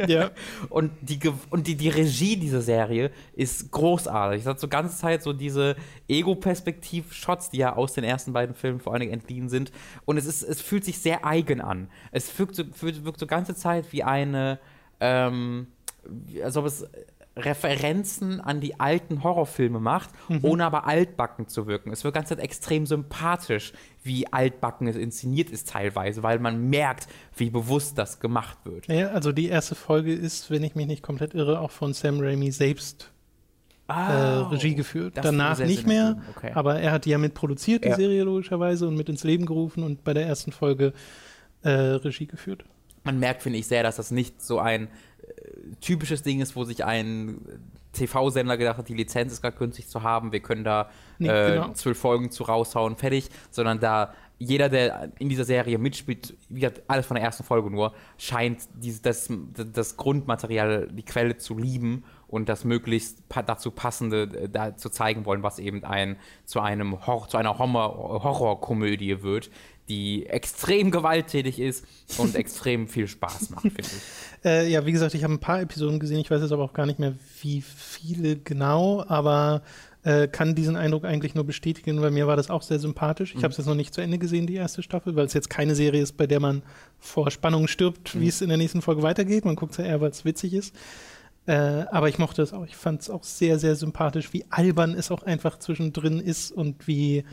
Ja. Und, die, und die, die Regie dieser Serie ist großartig. Es hat so ganze Zeit so diese Ego-Perspektiv-Shots, die ja aus den ersten beiden Filmen vor allen Dingen entliehen sind. Und es, ist, es fühlt sich sehr eigen an. Es wirkt so, wirkt, so ganze Zeit wie eine, ähm, als ob es Referenzen an die alten Horrorfilme macht, ohne aber altbacken zu wirken. Es wird ganz extrem sympathisch, wie altbacken es inszeniert ist teilweise, weil man merkt, wie bewusst das gemacht wird. Ja, also die erste Folge ist, wenn ich mich nicht komplett irre, auch von Sam Raimi selbst äh, Regie geführt. Danach nicht mehr, okay. aber er hat die ja mit produziert, die Ja. Serie logischerweise, und mit ins Leben gerufen und bei der ersten Folge äh, Regie geführt. man merkt, finde ich, sehr, dass das nicht so ein typisches Ding ist, wo sich ein TV-Sender gedacht hat, die Lizenz ist gerade günstig zu haben, wir können da Nee, äh, genau. zwölf Folgen zu raushauen, fertig, sondern da jeder, der in dieser Serie mitspielt, wie gesagt, alles von der ersten Folge nur, scheint dieses, das, das Grundmaterial, die Quelle zu lieben und das möglichst pa dazu passende äh, da zu zeigen wollen, was eben ein zu einem Hor zu einer Horror Horrorkomödie wird, die extrem gewalttätig ist und extrem viel Spaß macht, finde ich. Äh, ja, wie gesagt, ich habe ein paar Episoden gesehen, ich weiß jetzt aber auch gar nicht mehr, wie viele genau, aber äh, kann diesen Eindruck eigentlich nur bestätigen, weil mir war das auch sehr sympathisch. Ich habe es jetzt noch nicht zu Ende gesehen, die erste Staffel, weil es jetzt keine Serie ist, bei der man vor Spannung stirbt, wie es in der nächsten Folge weitergeht. Man guckt es ja eher, weil es witzig ist. Äh, aber ich mochte es auch. Ich fand es auch sehr, sehr sympathisch, wie albern es auch einfach zwischendrin ist und wie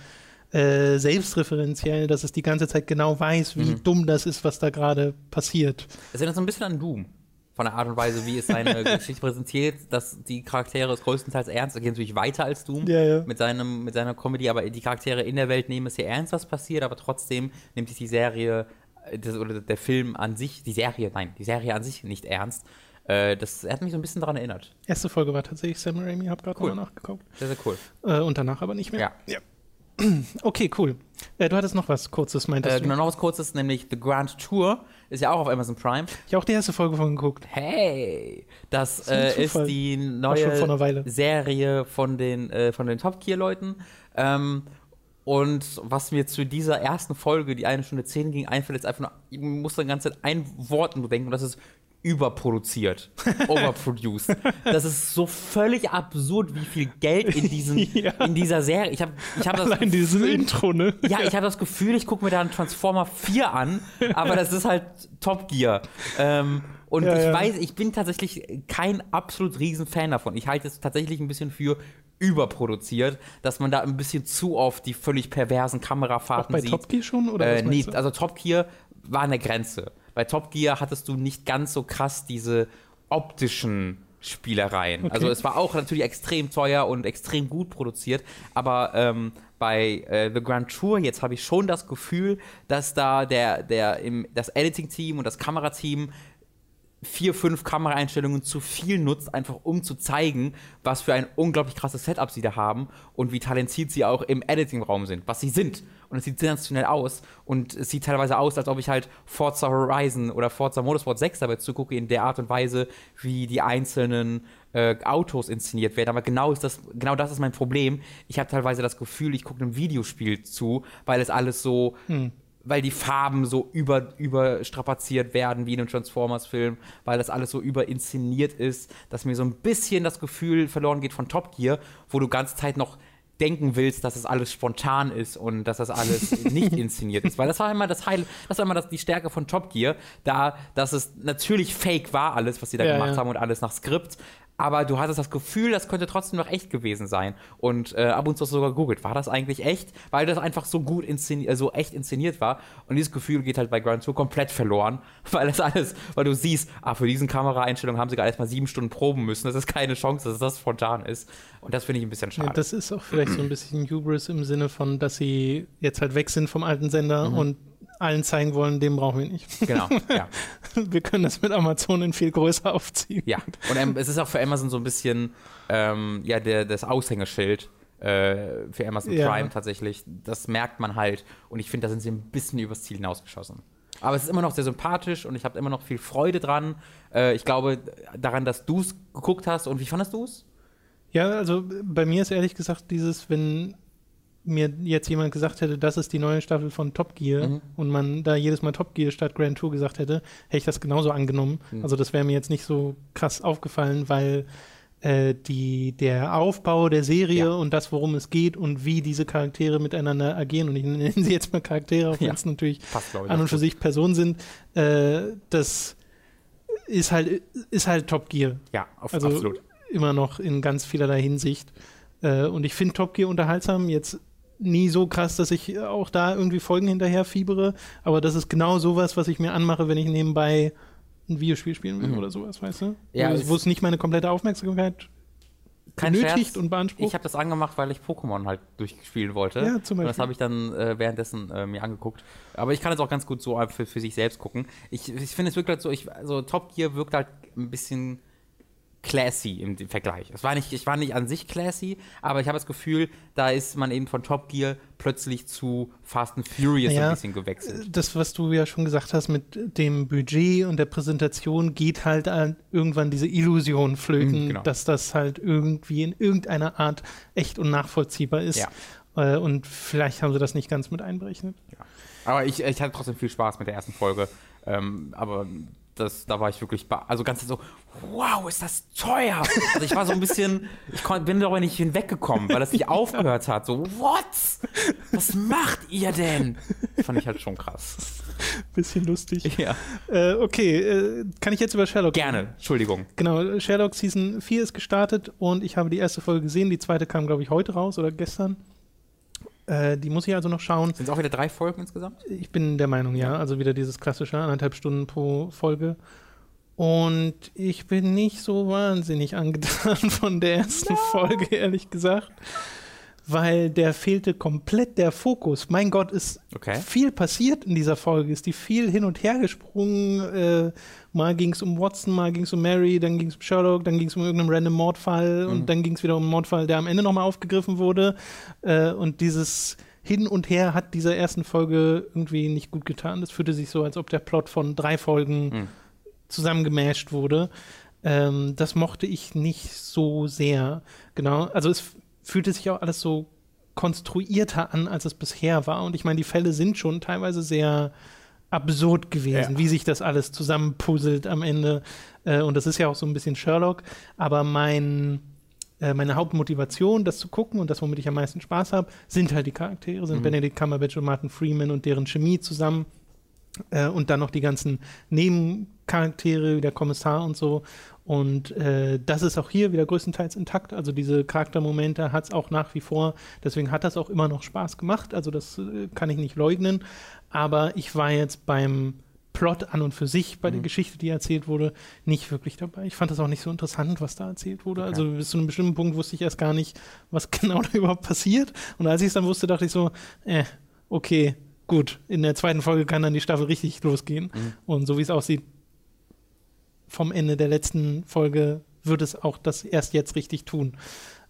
äh, selbstreferenziell, dass es die ganze Zeit genau weiß, wie dumm das ist, was da gerade passiert. Es erinnert so ein bisschen an Doom. Von der Art und Weise, wie es seine Geschichte präsentiert, dass die Charaktere es größtenteils ernst, es geht natürlich weiter als Doom Ja, ja. mit seinem mit seiner Comedy, aber die Charaktere in der Welt nehmen es sehr ernst, was passiert, aber trotzdem nimmt sich die Serie äh, das, oder der Film an sich, die Serie, nein, die Serie an sich nicht ernst. Äh, das hat mich so ein bisschen daran erinnert. Erste Folge war tatsächlich Sam Raimi, habe gerade Cool. nochmal nachgeguckt. Sehr, sehr cool. Äh, und danach aber nicht mehr. Ja. Okay, cool. Äh, du hattest noch was Kurzes, meintest Äh, du? genau, noch was Kurzes, nämlich The Grand Tour ist ja auch auf Amazon Prime. Ich habe auch die erste Folge von geguckt. Hey, das, ist ein äh, ist die neue. Serie von den, äh, von den Top Gear-Leuten. Ähm, und was mir zu dieser ersten Folge, die eine Stunde zehn ging, einfällt, ist einfach nur, ich muss die ganze Zeit ein Wort nur denken und das ist überproduziert, overproduced. Das ist so völlig absurd, wie viel Geld in, diesen, Ja. in dieser Serie. Ich habe ich hab das Allein dieses Gefühl- Intro, ne? ja, ich habe das Gefühl, ich gucke mir da einen Transformer 4 an, aber das ist halt Top Gear. Ähm, und Ja, ich ja. weiß, ich bin tatsächlich kein absolut riesen Fan davon. Ich halte es tatsächlich ein bisschen für überproduziert, dass man da ein bisschen zu oft die völlig perversen Auch Kamerafahrten bei sieht. Top Gear schon? Oder Äh, nee, also Top Gear war an der Grenze. Bei Top Gear hattest du nicht ganz so krass diese optischen Spielereien. Okay. Also es war auch natürlich extrem teuer und extrem gut produziert, aber ähm, bei äh, The Grand Tour jetzt habe ich schon das Gefühl, dass da der, der im, das Editing-Team und das Kamerateam vier, fünf Kameraeinstellungen zu viel nutzt, einfach um zu zeigen, was für ein unglaublich krasses Setup sie da haben und wie talentiert sie auch im Editing-Raum sind, was sie sind. Und es sieht sensationell aus und es sieht teilweise aus, als ob ich halt Forza Horizon oder Forza Motorsport 6 dabei zugucke, in der Art und Weise, wie die einzelnen äh, Autos inszeniert werden. Aber genau, ist das, genau das ist mein Problem. Ich habe teilweise das Gefühl, ich gucke einem Videospiel zu, weil es alles so weil die Farben so über, überstrapaziert werden wie in einem Transformers-Film, weil das alles so überinszeniert ist, dass mir so ein bisschen das Gefühl verloren geht von Top Gear, wo du ganze Zeit noch denken willst, dass es alles spontan ist und dass das alles nicht inszeniert ist. Weil das war immer das Heil, das war immer das, die Stärke von Top Gear, da, dass es natürlich fake war, alles, was sie da Ja, gemacht ja. haben und alles nach Skript. Aber du hattest das Gefühl, das könnte trotzdem noch echt gewesen sein. Und äh, ab und zu sogar googelt, war das eigentlich echt? Weil das einfach so gut inszeniert, äh, so echt inszeniert war. Und dieses Gefühl geht halt bei Grand Tour komplett verloren, weil das alles, weil du siehst, ah, für diesen Kameraeinstellungen haben sie gerade erstmal sieben Stunden proben müssen. Das ist keine Chance, dass das spontan ist. Und das finde ich ein bisschen schade. Ja, das ist auch vielleicht so ein bisschen Hubris im Sinne von, dass sie jetzt halt weg sind vom alten Sender Mhm. und allen zeigen wollen, den brauchen wir nicht. genau, ja. Wir können das mit Amazon in viel größer aufziehen. Ja, und ähm, es ist auch für Amazon so ein bisschen ähm, ja, der, das Aushängeschild äh, für Amazon Ja. Prime tatsächlich. Das merkt man halt. Und ich finde, da sind sie ein bisschen übers Ziel hinausgeschossen. Aber es ist immer noch sehr sympathisch und ich habe immer noch viel Freude dran. Äh, ich glaube daran, dass du es geguckt hast. Und wie fandest du es? Ja, also bei mir ist ehrlich gesagt dieses, wenn mir jetzt jemand gesagt hätte, das ist die neue Staffel von Top Gear Mhm. und man da jedes Mal Top Gear statt Grand Tour gesagt hätte, hätte ich das genauso angenommen. Mhm. Also das wäre mir jetzt nicht so krass aufgefallen, weil äh, die, der Aufbau der Serie Ja. und das, worum es geht und wie diese Charaktere miteinander agieren, und ich nenne sie jetzt mal Charaktere, auch wenn Ja. es natürlich Passt, ich. an und für sich Personen sind, äh, das ist halt, ist halt Top Gear Ja, auf, Also- absolut. immer noch in ganz vielerlei Hinsicht. Äh, und ich finde Top Gear unterhaltsam. Jetzt nie so krass, dass ich auch da irgendwie Folgen hinterher fiebere. Aber das ist genau sowas, was ich mir anmache, wenn ich nebenbei ein Videospiel spielen will Mhm. oder sowas, weißt du? Ja, wo, es- nicht meine komplette Aufmerksamkeit Kein benötigt Scherz. und beansprucht. Ich habe das angemacht, weil ich Pokémon halt durchspielen wollte. Ja, zum Und das Beispiel. habe ich dann äh, währenddessen äh, mir angeguckt. Aber ich kann es auch ganz gut so für, für sich selbst gucken. Ich, ich finde, es wirkt halt so, ich, also Top Gear wirkt halt ein bisschen classy im Vergleich. Es war nicht, ich war nicht an sich classy, aber ich habe das Gefühl, da ist man eben von Top Gear plötzlich zu Fast and Furious Ja. ein bisschen gewechselt. das, was du ja schon gesagt hast mit dem Budget und der Präsentation, geht halt an irgendwann diese Illusion flöten, Mhm, genau. dass das halt irgendwie in irgendeiner Art echt und nachvollziehbar ist. Ja. Äh, und vielleicht haben sie das nicht ganz mit einberechnet. Aber ich, ich hatte trotzdem viel Spaß mit der ersten Folge. Ähm, aber das, da war ich wirklich, also ganz so, wow, ist das teuer. Also ich war so ein bisschen, ich kon, bin darüber nicht hinweggekommen, weil das nicht aufgehört hat. So, what? Was macht ihr denn? Fand ich halt schon krass. Bisschen lustig. Ja. Äh, okay, äh, kann ich jetzt über Sherlock Gerne, reden? Entschuldigung. Genau, Sherlock Season 4 ist gestartet und ich habe die erste Folge gesehen. Die zweite kam, glaube ich, heute raus oder gestern. Äh, die muss ich also noch schauen. Sind es auch wieder drei Folgen insgesamt? Ich bin der Meinung, ja. Also wieder dieses klassische anderthalb Stunden pro Folge. Und ich bin nicht so wahnsinnig angetan von der ersten Folge, ehrlich gesagt. Weil der fehlte komplett der Fokus. Mein Gott, ist Okay. viel passiert in dieser Folge. Ist die viel hin und her gesprungen. Äh, mal ging es um Watson, mal ging es um Mary, dann ging es um Sherlock, dann ging es um irgendeinen random Mordfall Mhm. und dann ging es wieder um einen Mordfall, der am Ende nochmal aufgegriffen wurde. Äh, und dieses Hin und Her hat dieser ersten Folge irgendwie nicht gut getan. Das fühlte sich so, als ob der Plot von drei Folgen Mhm. zusammengemasht wurde. Ähm, das mochte ich nicht so sehr. Genau. Also es fühlte sich auch alles so konstruierter an, als es bisher war. Und ich meine, die Fälle sind schon teilweise sehr absurd gewesen, Ja. wie sich das alles zusammenpuzzelt am Ende. Äh, und das ist ja auch so ein bisschen Sherlock. Aber mein, äh, meine Hauptmotivation, das zu gucken und das, womit ich am meisten Spaß habe, sind halt die Charaktere, sind Mhm. Benedict Cumberbatch und Martin Freeman und deren Chemie zusammen. Äh, und dann noch die ganzen Nebencharaktere, wie der Kommissar und so. Und äh, das ist auch hier wieder größtenteils intakt. Also diese Charaktermomente hat es auch nach wie vor. Deswegen hat das auch immer noch Spaß gemacht. Also das äh, kann ich nicht leugnen. Aber ich war jetzt beim Plot an und für sich, bei der Geschichte, die erzählt wurde, nicht wirklich dabei. Ich fand das auch nicht so interessant, was da erzählt wurde. Okay. Also bis zu einem bestimmten Punkt wusste ich erst gar nicht, was genau da überhaupt passiert. Und als ich es dann wusste, dachte ich so, äh, okay, gut. In der zweiten Folge kann dann die Staffel richtig losgehen. Mhm. Und so wie es aussieht, vom Ende der letzten Folge wird es auch das erst jetzt richtig tun.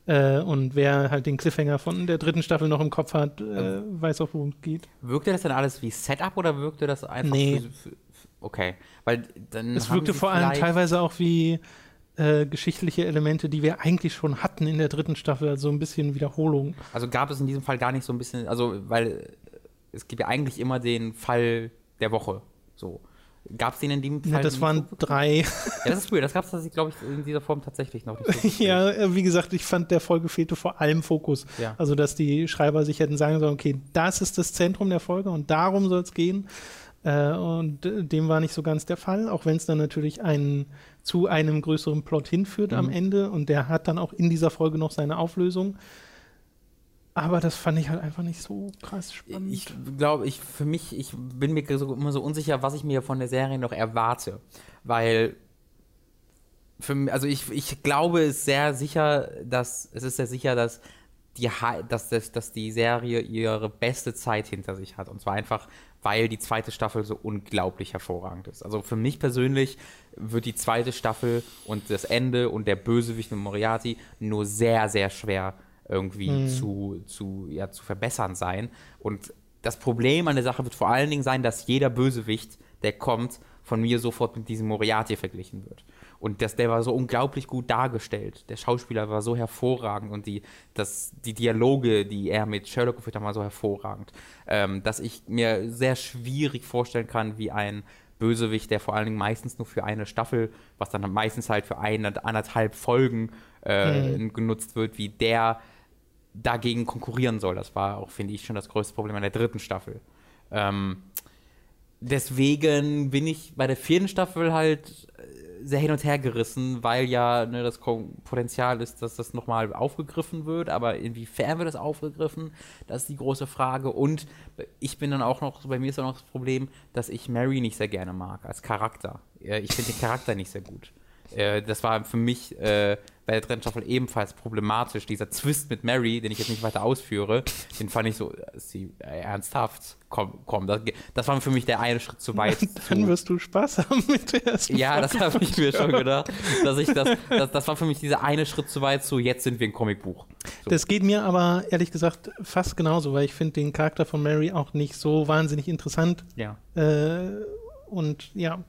Äh, und wer halt den Cliffhanger von der dritten Staffel noch im Kopf hat, äh, weiß auch, worum es geht. Wirkte das dann alles wie Setup oder wirkte das einfach Nee. für, für, okay, weil dann Es wirkte vor allem teilweise auch wie äh, geschichtliche Elemente, die wir eigentlich schon hatten in der dritten Staffel, also ein bisschen Wiederholung. Also gab es in diesem Fall gar nicht so ein bisschen, also weil es gibt ja eigentlich immer den Fall der Woche. So. Gab es den in dem Fall? Ja, das waren drei. Ja, das ist weird. Das gab es, glaube ich, in dieser Form tatsächlich noch nicht. Ja, äh, wie gesagt, ich fand, der Folge fehlte vor allem Fokus. Ja. Also, dass die Schreiber sich hätten sagen sollen, okay, das ist das Zentrum der Folge und darum soll es gehen. Äh, und dem war nicht so ganz der Fall, auch wenn es dann natürlich einen, zu einem größeren Plot hinführt am Mhm. Ende und der hat dann auch in dieser Folge noch seine Auflösung. Aber das fand ich halt einfach nicht so krass spannend. Ich glaube, ich für mich, ich bin mir so, immer so unsicher, was ich mir von der Serie noch erwarte. Weil für, also ich, ich glaube es sehr sicher, dass es ist sehr sicher, dass die, dass, das, dass die Serie ihre beste Zeit hinter sich hat. Und zwar einfach, weil die zweite Staffel so unglaublich hervorragend ist. Also für mich persönlich wird die zweite Staffel und das Ende und der Bösewicht mit Moriarty nur sehr, sehr schwer irgendwie zu, zu, ja, zu verbessern sein. Und das Problem an der Sache wird vor allen Dingen sein, dass jeder Bösewicht, der kommt, von mir sofort mit diesem Moriarty verglichen wird. Und das, der war so unglaublich gut dargestellt. Der Schauspieler war so hervorragend und die, das, die Dialoge, die er mit Sherlock geführt hat, waren so hervorragend, ähm, dass ich mir sehr schwierig vorstellen kann, wie ein Bösewicht, der vor allen Dingen meistens nur für eine Staffel, was dann meistens halt für eine, anderthalb Folgen äh, mhm. genutzt wird, wie der dagegen konkurrieren soll. Das war auch, finde ich, schon das größte Problem an der dritten Staffel. Ähm, deswegen bin ich bei der vierten Staffel halt äh, sehr hin und her gerissen, weil ja ne, das Potenzial ist, dass das nochmal aufgegriffen wird, aber inwiefern wird das aufgegriffen, das ist die große Frage. Und ich bin dann auch noch, bei mir ist auch noch das Problem, dass ich Mary nicht sehr gerne mag als Charakter. Ich finde den Charakter nicht sehr gut. Äh, das war für mich äh, bei der dritten Staffel ebenfalls problematisch. Dieser Twist mit Mary, den ich jetzt nicht weiter ausführe, den fand ich so, äh, sie, äh, ernsthaft, komm, komm, das, das, war für mich der eine Schritt zu weit. Dann wirst du Spaß haben mit der ersten Ja, das habe ich mir schon gedacht. Dass ich das, das, das war für mich dieser eine Schritt zu weit zu, jetzt sind wir ein Comicbuch. So. Das geht mir aber ehrlich gesagt fast genauso, weil ich finde den Charakter von Mary auch nicht so wahnsinnig interessant. Ja. Äh, und ja,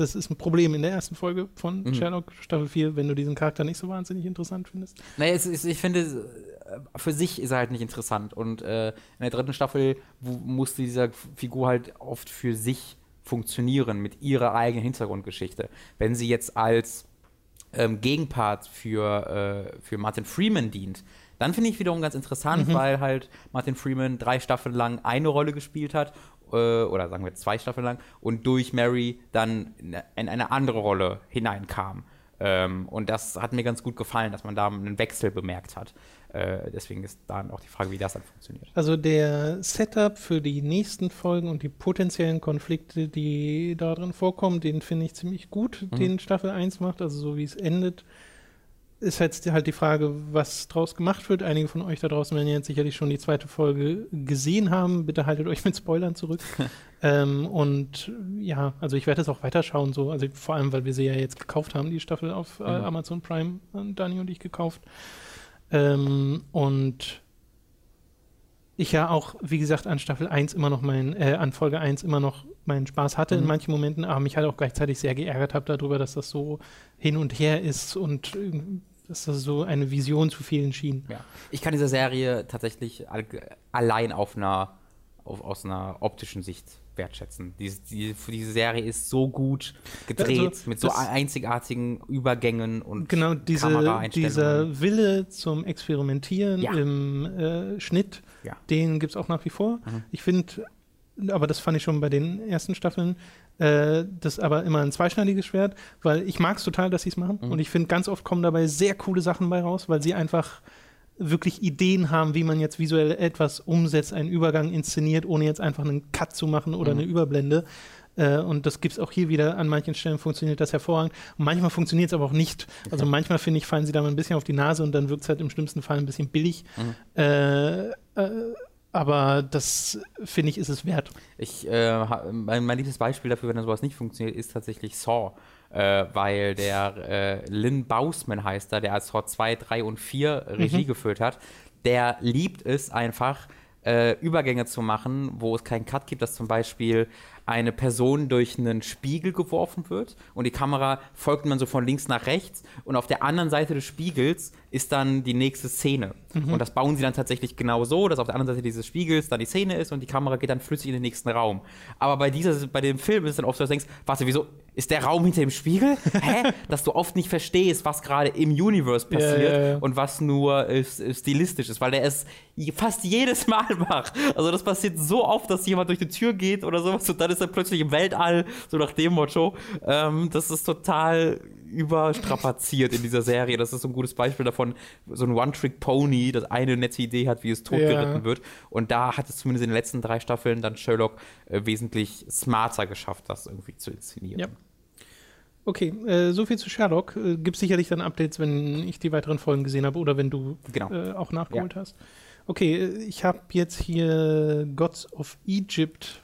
das ist ein Problem in der ersten Folge von mhm. Sherlock Staffel 4, wenn du diesen Charakter nicht so wahnsinnig interessant findest. Naja, es ist, ich finde, äh, für sich ist er halt nicht interessant. Und äh, in der dritten Staffel musste diese Figur halt oft für sich funktionieren mit ihrer eigenen Hintergrundgeschichte. Wenn sie jetzt als ähm, Gegenpart für, äh, für Martin Freeman dient, dann finde ich wiederum ganz interessant, mhm. weil halt Martin Freeman drei Staffeln lang eine Rolle gespielt hat äh, oder sagen wir zwei Staffeln lang, und durch Mary dann in eine andere Rolle hineinkam. Ähm, und das hat mir ganz gut gefallen, dass man da einen Wechsel bemerkt hat. Äh, deswegen ist dann auch die Frage, wie das dann funktioniert. Also der Setup für die nächsten Folgen und die potenziellen Konflikte, die da drin vorkommen, den finde ich ziemlich gut, mhm. den Staffel 1 macht, also so wie es endet ist jetzt halt die Frage, was draus gemacht wird. Einige von euch da draußen werden jetzt sicherlich schon die zweite Folge gesehen haben. Bitte haltet euch mit Spoilern zurück. ähm, und ja, also ich werde es auch weiterschauen, so, also vor allem, weil wir sie ja jetzt gekauft haben, die Staffel auf äh, mhm. Amazon Prime, Dani und ich gekauft. Ähm, und ich ja auch, wie gesagt, an Staffel 1 immer noch mein, äh, an Folge 1 immer noch meinen Spaß hatte mhm. in manchen Momenten, aber mich halt auch gleichzeitig sehr geärgert habe darüber, dass das so hin und her ist und dass das so eine Vision zu vielen schien. Ja. Ich kann diese Serie tatsächlich allein auf einer, auf, aus einer optischen Sicht wertschätzen. Diese, die, diese Serie ist so gut gedreht, also, mit so einzigartigen Übergängen und genau diese, dieser Wille zum Experimentieren ja. im äh, Schnitt, ja. den gibt es auch nach wie vor. Mhm. Ich finde, aber das fand ich schon bei den ersten Staffeln, äh, das ist aber immer ein zweischneidiges Schwert, weil ich mag es total, dass sie es machen. Mhm. Und ich finde, ganz oft kommen dabei sehr coole Sachen bei raus, weil sie einfach wirklich Ideen haben, wie man jetzt visuell etwas umsetzt, einen Übergang inszeniert, ohne jetzt einfach einen Cut zu machen oder mhm. eine Überblende. Äh, und das gibt es auch hier wieder. An manchen Stellen funktioniert das hervorragend. Und manchmal funktioniert es aber auch nicht. Also manchmal, finde ich, fallen sie da mal ein bisschen auf die Nase und dann wirkt es halt im schlimmsten Fall ein bisschen billig. Mhm. Äh, äh, aber das finde ich, ist es wert. Ich, äh, mein, mein liebstes Beispiel dafür, wenn sowas nicht funktioniert, ist tatsächlich Saw. Äh, weil der äh, Lynn Bausman heißt da, der als Saw 2, 3 und 4 Regie mhm. geführt hat, der liebt es einfach, äh, Übergänge zu machen, wo es keinen Cut gibt, dass zum Beispiel eine Person durch einen Spiegel geworfen wird und die Kamera folgt man so von links nach rechts und auf der anderen Seite des Spiegels ist dann die nächste Szene. Mhm. Und das bauen sie dann tatsächlich genau so, dass auf der anderen Seite dieses Spiegels dann die Szene ist und die Kamera geht dann flüssig in den nächsten Raum. Aber bei dieser, bei dem Film ist es dann oft so, dass du denkst, warte, wieso ist der Raum hinter dem Spiegel? Hä? dass du oft nicht verstehst, was gerade im Universe passiert ja, ja, ja. und was nur ist stilistisch ist, weil der es fast jedes Mal macht. Also das passiert so oft, dass jemand durch die Tür geht oder sowas und dann ist ist er plötzlich im Weltall, so nach dem Motto. Ähm, das ist total überstrapaziert in dieser Serie. Das ist so ein gutes Beispiel davon, so ein One-Trick-Pony, das eine nette Idee hat, wie es totgeritten ja. wird. Und da hat es zumindest in den letzten drei Staffeln dann Sherlock äh, wesentlich smarter geschafft, das irgendwie zu inszenieren. Ja. Okay, äh, so viel zu Sherlock. Äh, Gibt sicherlich dann Updates, wenn ich die weiteren Folgen gesehen habe oder wenn du genau. äh, auch nachgeholt ja. hast. Okay, äh, ich habe jetzt hier Gods of Egypt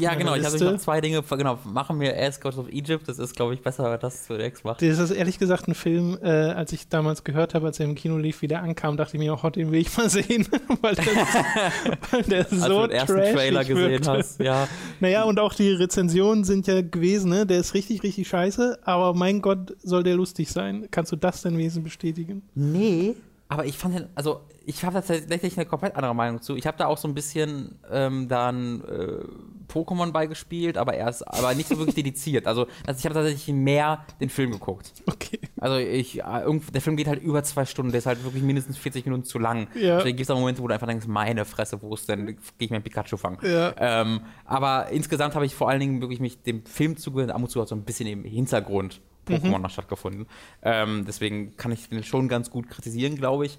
Ja, genau, ich habe Liste. noch zwei Dinge, genau, machen wir God of Egypt, das ist, glaube ich, besser, das zunächst macht. Das ist ehrlich gesagt ein Film, äh, als ich damals gehört habe, als er im Kino lief, wie der ankam, dachte ich mir, oh, den will ich mal sehen, weil der, weil der Als so du den ersten trashig Trailer gesehen wirkte. hast, ja. Naja, und auch die Rezensionen sind ja gewesen, ne? Der ist richtig, richtig scheiße, aber mein Gott, soll der lustig sein. Kannst du das denn wenigstens bestätigen? Nee. Aber ich fand den, also ich habe tatsächlich eine komplett andere Meinung zu. Ich habe da auch so ein bisschen ähm, dann äh, Pokémon beigespielt, aber erst, aber nicht so wirklich dediziert. Also, also ich habe tatsächlich mehr den Film geguckt. Okay. Also ich, äh, der Film geht halt über zwei Stunden, der ist halt wirklich mindestens 40 Minuten zu lang. Ja. Deswegen gibt es auch Momente, wo du einfach denkst, meine Fresse, wo ist denn, gehe ich mir ein Pikachu fangen. Ja. Ähm, aber insgesamt habe ich vor allen Dingen wirklich mich dem Film zugehört, ab und zu hat so ein bisschen im Hintergrund Pokémon noch stattgefunden. Ähm, deswegen kann ich den schon ganz gut kritisieren, glaube ich.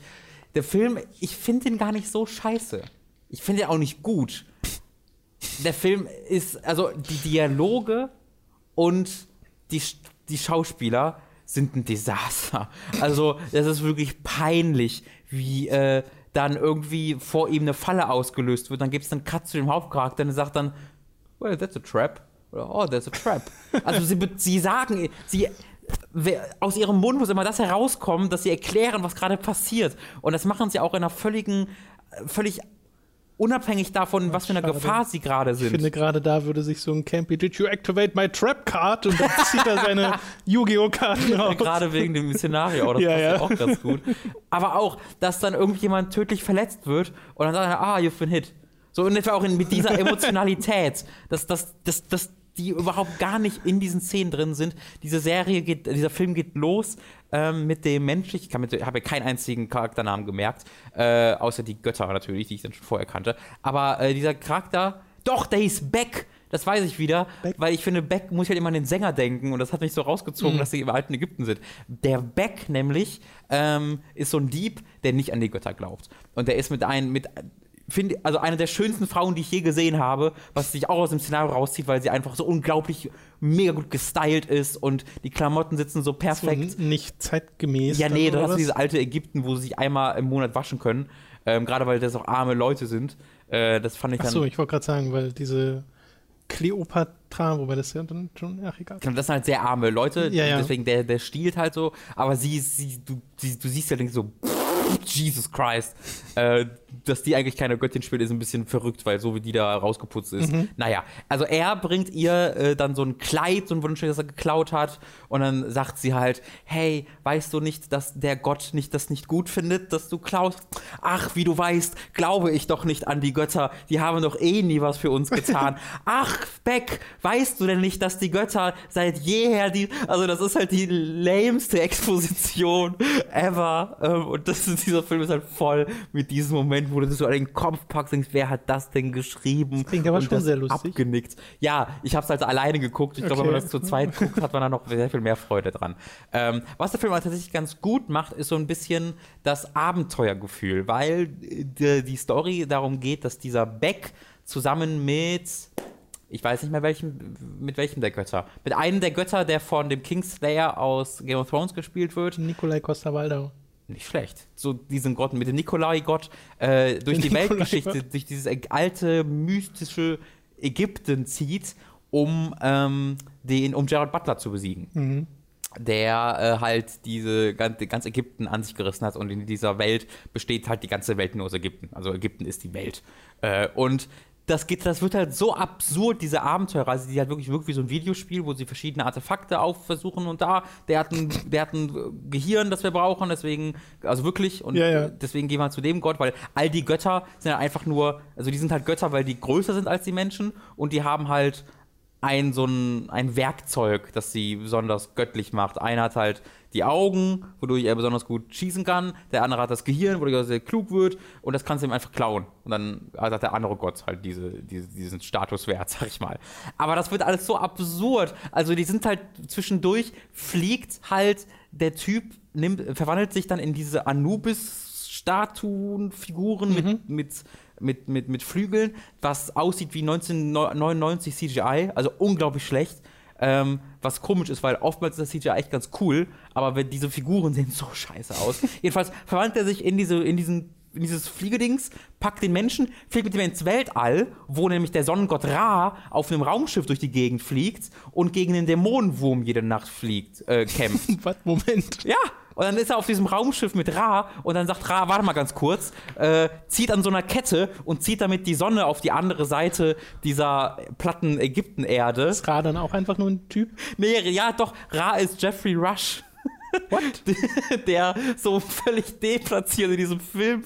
Der Film, ich finde den gar nicht so scheiße. Ich finde den auch nicht gut. Der Film ist, also die Dialoge und die, die Schauspieler sind ein Desaster. Also, das ist wirklich peinlich, wie äh, dann irgendwie vor ihm eine Falle ausgelöst wird. Dann gibt es einen Cut zu dem Hauptcharakter und er sagt dann, well, that's a trap. Oder, oh, there's a trap. Also, sie, sie sagen, sie. Aus ihrem Mund muss immer das herauskommen, dass sie erklären, was gerade passiert. Und das machen sie auch in einer völligen, äh, völlig unabhängig davon, was für eine. Gefahr sie gerade Ich sind. finde, gerade da würde sich so ein Campy, did you activate my trap card? Und dann zieht er seine Yu-Gi-Oh! Karten Ja, raus. Gerade wegen dem Szenario, das Ja, passt ja. auch ganz gut. Aber auch, dass dann irgendjemand tödlich verletzt wird und dann sagt er, ah, you've been hit. So in etwa auch in, mit dieser Emotionalität, dass, dass, dass, dass die überhaupt gar nicht in diesen Szenen drin sind. Diese Serie geht, dieser Film geht los ähm, mit dem Mensch, ich habe ja keinen einzigen Charakternamen gemerkt, äh, außer die Götter natürlich, die ich dann schon vorher kannte. Aber äh, dieser Charakter, doch, der hieß Beck. Das weiß ich wieder, Beck. weil ich finde, Beck muss ich halt immer an den Sänger denken und das hat mich so rausgezogen, dass sie im alten Ägypten sind. Der Beck nämlich ähm, ist so ein Dieb, der nicht an die Götter glaubt. Und der ist mit einem, mit, finde, also eine der schönsten Frauen, die ich je gesehen habe, was sich auch aus dem Szenario rauszieht, weil sie einfach so unglaublich mega gut gestylt ist und die Klamotten sitzen so So perfekt. nicht zeitgemäß. Ja, nee, das ist was? dieses alte Ägypten, wo sie sich einmal im Monat waschen können. Ähm, Gerade weil das auch arme Leute sind. Äh, das fand ich dann. Achso, ich wollte gerade sagen, weil diese Kleopatra, wobei das ja dann schon, ach egal. Genau, Das sind halt sehr arme Leute, Ja, ja. deswegen der, der stiehlt halt so, aber sie, sie du, sie, du siehst ja denkst so, Jesus Christ, äh, dass die eigentlich keine Göttin spielt, ist ein bisschen verrückt, weil so wie die da rausgeputzt ist. Mhm. Naja, also er bringt ihr äh, dann so ein Kleid, so ein wunderschönes, das er geklaut hat und dann sagt sie halt, hey, weißt du nicht, dass der Gott nicht das nicht gut findet, dass du klaust? Ach, wie du weißt, glaube ich doch nicht an die Götter, die haben doch eh nie was für uns getan. Ach, Beck, weißt du denn nicht, dass die Götter seit jeher die, also das ist halt die lameste Exposition ever ähm, und das ist, dieser Film ist halt voll mit diesem Moment, wo du das so an den Kopf packst und denkst, wer hat das denn geschrieben? Das klingt aber schon sehr lustig. Abgenickt. Ja, ich habe es halt alleine geguckt. Ich glaube, wenn Okay. man das zu zweit guckt, hat man da noch sehr viel mehr Freude dran. Ähm, was der Film aber tatsächlich ganz gut macht, ist so ein bisschen das Abenteuergefühl, weil äh, die, die Story darum geht, dass dieser Beck zusammen mit ich weiß nicht mehr welchem, mit welchem der Götter. Mit einem der Götter, der von dem Kingslayer aus Game of Thrones gespielt wird. Nikolai Costa-Waldau. Nicht schlecht. So diesen Gott, mit dem Nikolai-Gott äh, durch die Nikolai-Gott. Weltgeschichte, durch dieses alte, mystische Ägypten zieht, um ähm, den, um Gerald Butler zu besiegen. Mhm. Der äh, halt diese ganz, ganz Ägypten an sich gerissen hat und in dieser Welt besteht halt die ganze Welt nur aus Ägypten. Also Ägypten ist die Welt. Äh, und das geht, das wird halt so absurd, diese Abenteuerreise, die halt wirklich wirklich wie so ein Videospiel, wo sie verschiedene Artefakte aufversuchen und da, der hat ein, der hat ein Gehirn, das wir brauchen, deswegen, also wirklich, und Ja, ja. deswegen gehen wir zu dem Gott, weil all die Götter sind ja einfach nur, also die sind halt Götter, weil die größer sind als die Menschen und die haben halt ein so ein, ein Werkzeug, das sie besonders göttlich macht. Einer hat halt die Augen, wodurch er besonders gut schießen kann. Der andere hat das Gehirn, wodurch er sehr klug wird. Und das kannst du ihm einfach klauen. Und dann hat der andere Gott halt diese, diese, diesen Statuswert, sag ich mal. Aber das wird alles so absurd. Also die sind halt zwischendurch, fliegt halt der Typ, nimmt, verwandelt sich dann in diese Anubis-Statuen-Figuren mit, mit, mit, mit, mit Flügeln, was aussieht wie 1999 CGI, also unglaublich schlecht. Ähm, was komisch ist, weil oftmals ist das CGI echt ganz cool, aber wenn diese Figuren sehen so scheiße aus. Jedenfalls verwandelt er sich in, diese, in diesen in dieses Fliegedings, packt den Menschen, fliegt mit ihm ins Weltall, wo nämlich der Sonnengott Ra auf einem Raumschiff durch die Gegend fliegt und gegen den Dämonenwurm jede Nacht fliegt, äh, kämpft. Was? Moment. Ja, und dann ist er auf diesem Raumschiff mit Ra und dann sagt Ra, warte mal ganz kurz, äh, zieht an so einer Kette und zieht damit die Sonne auf die andere Seite dieser platten Ägyptenerde. Ist Ra dann auch einfach nur ein Typ? Nee, ja, doch, Ra ist Jeffrey Rush. What? der so völlig deplatziert in diesem Film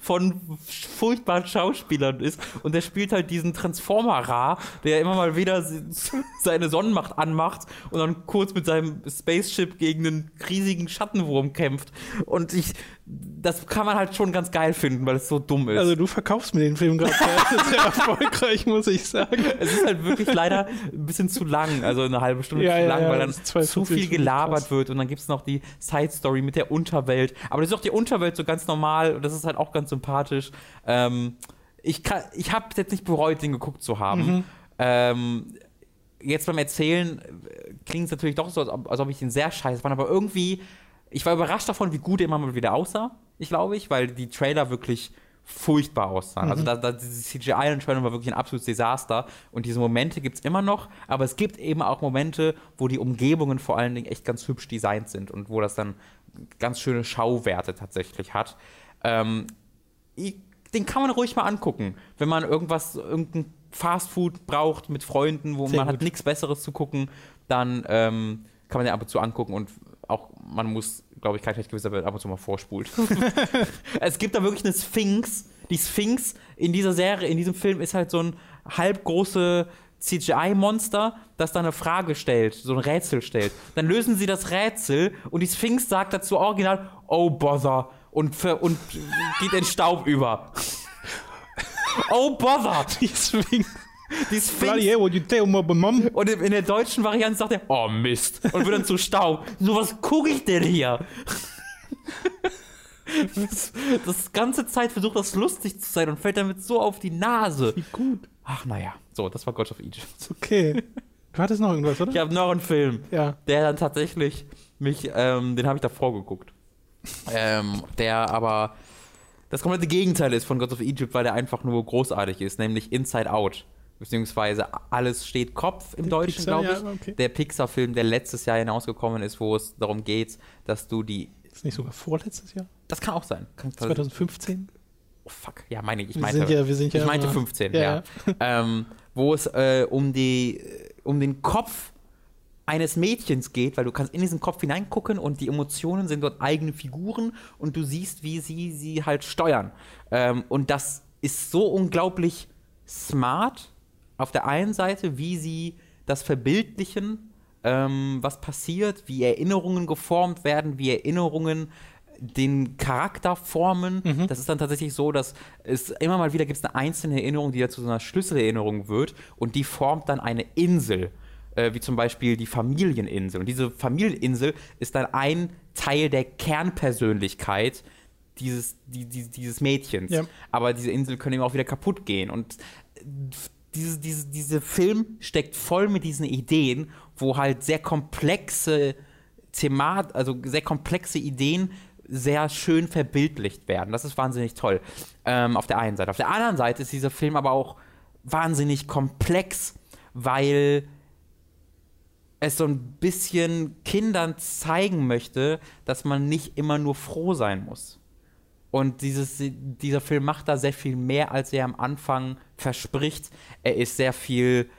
von furchtbaren Schauspielern ist. Und der spielt halt diesen Transformer-Ra, der immer mal wieder seine Sonnenmacht anmacht und dann kurz mit seinem Spaceship gegen einen riesigen Schattenwurm kämpft. Und ich, das kann man halt schon ganz geil finden, weil es so dumm ist. Also du verkaufst mir den Film gerade sehr, erfolgreich, muss ich sagen. Es ist halt wirklich leider ein bisschen zu lang, also eine halbe Stunde Ja, zu ja, lang, ja, weil dann zu viel gelabert wird und dann gibt es noch die Side-Story mit der Unterwelt. Aber das ist auch die Unterwelt so ganz normal und das ist halt auch ganz sympathisch. Ähm, ich kann, ich habe jetzt nicht bereut, den geguckt zu haben. Mhm. Ähm, jetzt beim Erzählen klingt es natürlich doch so, als ob, als ob ich den sehr scheiße fand, aber irgendwie, ich war überrascht davon, wie gut er immer mal wieder aussah, ich glaube ich, weil die Trailer wirklich furchtbar aussahen. Also da, da, dieses CGI in den Trailern war wirklich ein absolutes Desaster und diese Momente gibt es immer noch, aber es gibt eben auch Momente, wo die Umgebungen vor allen Dingen echt ganz hübsch designt sind und wo das dann ganz schöne Schauwerte tatsächlich hat. Ähm, den kann man ruhig mal angucken, wenn man irgendwas, irgendein Fastfood braucht mit Freunden, wo Sehr man hat gut. nichts Besseres zu gucken, dann ähm, kann man den ab und zu angucken und auch man muss, glaube ich, kein schlecht gewisser werden, ab und zu mal vorspult. es gibt da wirklich eine Sphinx. Die Sphinx in dieser Serie, in diesem Film ist halt so ein halbgroße CGI-Monster, das da eine Frage stellt, so ein Rätsel stellt. Dann lösen sie das Rätsel und die Sphinx sagt dazu original, oh bother, und, ver und geht in Staub über. oh bother! Die Sphinx. Die Bloody hell, what you tell my mom? Und in in der deutschen Variante sagt er, oh Mist, und wird dann zu Staub. So, was gucke ich denn hier? Das, das ganze Zeit versucht das lustig zu sein und fällt damit so auf die Nase. Wie gut. Ach naja, so, das war God of Egypt. Okay. Du hattest noch irgendwas, oder? Ich habe noch einen Film, Ja. der dann tatsächlich mich, ähm, den habe ich davor geguckt. ähm, der aber das komplette Gegenteil ist von God of Egypt, weil der einfach nur großartig ist, nämlich Inside Out. Beziehungsweise alles steht Kopf im Deutschen, Pixar, glaube ich. ja, okay. Der Pixar-Film, der letztes Jahr hinausgekommen ist, wo es darum geht, dass du die. Ist nicht sogar vorletztes Jahr? Das kann auch sein. Kann, 2015? oh fuck, ja, meine ich. Ich Wir meinte, sind ja- ich meinte immer- 15, Ja, ja. ähm, wo es äh, um, die, um den Kopf eines Mädchens geht, weil du kannst in diesen Kopf hineingucken und die Emotionen sind dort eigene Figuren und du siehst, wie sie sie halt steuern. Ähm, und das ist so unglaublich smart auf der einen Seite, wie sie das verbildlichen, ähm, was passiert, wie Erinnerungen geformt werden, wie Erinnerungen den Charakter formen. Das ist dann tatsächlich so, dass es immer mal wieder gibt es eine einzelne Erinnerung, die ja zu so einer Schlüsselerinnerung wird und die formt dann eine Insel, äh, wie zum Beispiel die Familieninsel. Und diese Familieninsel ist dann ein Teil der Kernpersönlichkeit dieses, die, die, dieses Mädchens. Ja. Aber diese Insel können eben auch wieder kaputt gehen. Und diese, diese, diese Film steckt voll mit diesen Ideen, wo halt sehr komplexe Themat, also sehr komplexe Ideen sehr schön verbildlicht werden. Das ist wahnsinnig toll. Ähm, auf der einen Seite. Auf der anderen Seite ist dieser Film aber auch wahnsinnig komplex, weil es so ein bisschen Kindern zeigen möchte, dass man nicht immer nur froh sein muss. Und dieses, dieser Film macht da sehr viel mehr, als er am Anfang verspricht. Er ist sehr viel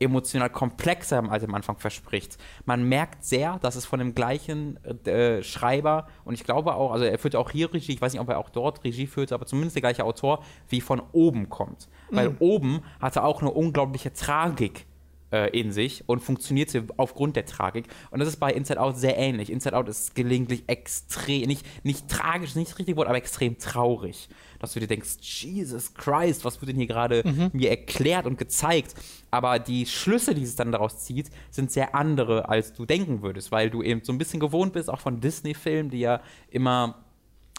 emotional komplexer, als er am Anfang verspricht. Man merkt sehr, dass es von dem gleichen äh, Schreiber und ich glaube auch, also er führt auch hier Regie, ich weiß nicht, ob er auch dort Regie führt, aber zumindest der gleiche Autor, wie von oben kommt. Weil oben hatte auch eine unglaubliche Tragik äh, in sich und funktionierte aufgrund der Tragik. Und das ist bei Inside Out sehr ähnlich. Inside Out ist gelegentlich extrem, nicht, nicht tragisch, nicht das richtige Wort, aber extrem traurig. Dass du dir denkst, Jesus Christ, was wird denn hier gerade mir erklärt und gezeigt? Aber die Schlüsse, die es dann daraus zieht, sind sehr andere, als du denken würdest, weil du eben so ein bisschen gewohnt bist, auch von Disney-Filmen, die ja immer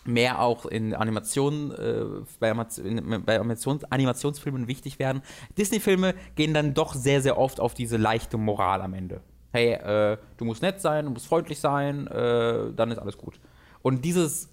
mehr auch in Animationen, äh, bei, Animation, bei Animations, Animationsfilmen wichtig werden. Disney-Filme gehen dann doch sehr, sehr oft auf diese leichte Moral am Ende. Hey, äh, du musst nett sein, du musst freundlich sein, äh, dann ist alles gut. Und dieses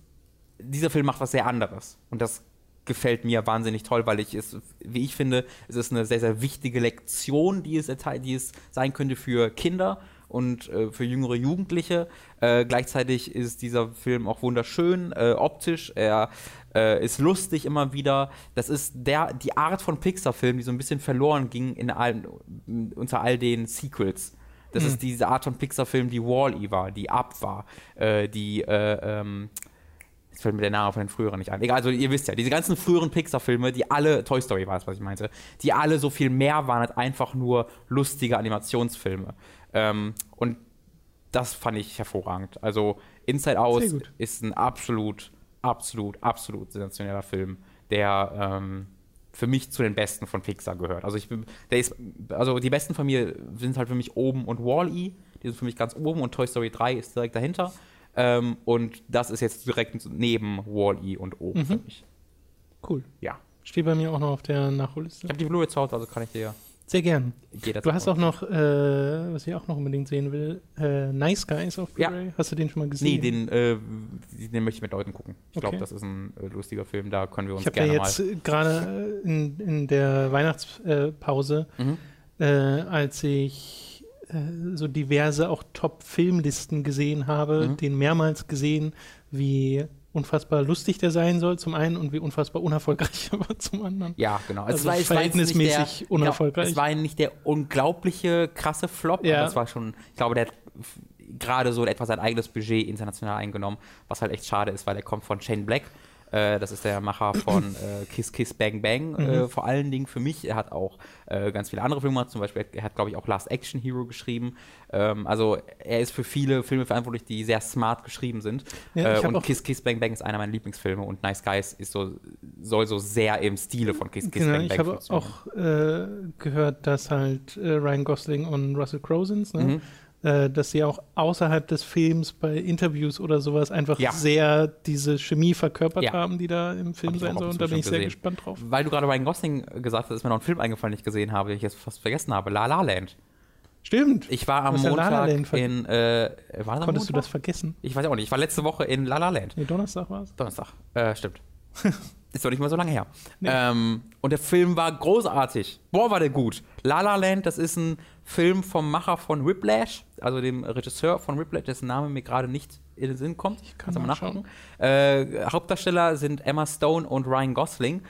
dieser Film macht was sehr anderes. Und das gefällt mir wahnsinnig toll, weil ich es, wie ich finde, es ist eine sehr, sehr wichtige Lektion, die es, die es sein könnte für Kinder und äh, für jüngere Jugendliche. Äh, gleichzeitig ist dieser Film auch wunderschön, äh, optisch. Er äh, ist lustig immer wieder. Das ist der, die Art von Pixar-Film, die so ein bisschen verloren ging in allen, unter all den Sequels. Das Hm. ist diese Art von Pixar-Film, die Wall-E war, die Up war, äh, die äh, ähm, Jetzt fällt mir der Name von den früheren nicht ein. Egal, also ihr wisst ja, diese ganzen früheren Pixar-Filme, die alle, Toy Story war es, was ich meinte, die alle so viel mehr waren als einfach nur lustige Animationsfilme. Ähm, und das fand ich hervorragend. Also Inside Out ist ein absolut, absolut, absolut sensationeller Film, der ähm, für mich zu den besten von Pixar gehört. Also ich bin, der ist, also die besten von mir sind halt für mich oben und Wall-E, die sind für mich ganz oben und Toy Story 3 ist direkt dahinter. Ähm, und das ist jetzt direkt neben Wall-E und oben Mhm. für mich. Cool. Ja. Steht bei mir auch noch auf der Nachholliste. Ich habe die Blu-ray zu Hause, also kann ich dir Sehr gern. Du hast auch noch, äh, was ich auch noch unbedingt sehen will, äh, Nice Guys auf Ja. Blu-ray. Hast du den schon mal Nee, gesehen? den, äh, den möchte ich mit Leuten gucken. Ich glaube, Okay. das ist ein äh, lustiger Film, da können wir uns Ich habe ja gerne jetzt äh, gerade äh, in, in der Weihnachtspause. Mhm. als ich so diverse auch Top-Filmlisten gesehen habe, Mhm. den mehrmals gesehen, wie unfassbar lustig der sein soll zum einen und wie unfassbar unerfolgreich er war zum anderen. Ja, genau. Also jetzt verhältnismäßig nicht der, unerfolgreich. Genau, es war nicht der unglaubliche, krasse Flop, Ja. aber es war schon, ich glaube, der hat gerade so etwa sein eigenes Budget international eingenommen, was halt echt schade ist, weil er kommt von Shane Black. Äh, das ist der Macher von äh, Kiss Kiss Bang Bang, Mhm. äh, vor allen Dingen für mich. Er hat auch äh, ganz viele andere Filme gemacht, zum Beispiel, er hat, glaube ich, auch Last Action Hero geschrieben. Ähm, also er ist für viele Filme verantwortlich, die sehr smart geschrieben sind. Ja, und Kiss Kiss Bang Bang ist einer meiner Lieblingsfilme und Nice Guys ist so, soll so sehr im Stile von Kiss Kiss Genau, Bang Bang ich habe auch gehört, dass halt Ryan Gosling und Russell Crowe sind, ne? Mhm. Äh, dass sie auch außerhalb des Films bei Interviews oder sowas einfach Ja. sehr diese Chemie verkörpert Ja. haben, die da im Film sein soll. Und da bin ich sehr gesehen. gespannt drauf. Weil du gerade Ryan Gosling gesagt hast, ist mir noch ein Film eingefallen, den ich gesehen habe, den ich jetzt fast vergessen habe. La La Land. Stimmt. Ich war am ja La La Montag in. Äh, war das Konntest du das Montag? vergessen? Ich weiß auch nicht. Ich war letzte Woche in La La Land. Nee, Donnerstag war es. Donnerstag. Äh, stimmt. Ist doch nicht mal so lange her. Nee. Ähm, und der Film war großartig. Boah, war der gut. La La Land, das ist ein Film vom Macher von Whiplash, also dem Regisseur von Whiplash, dessen Name mir gerade nicht in den Sinn kommt. Ich kann mal nachschauen. nachgucken. Äh, Hauptdarsteller sind Emma Stone und Ryan Gosling.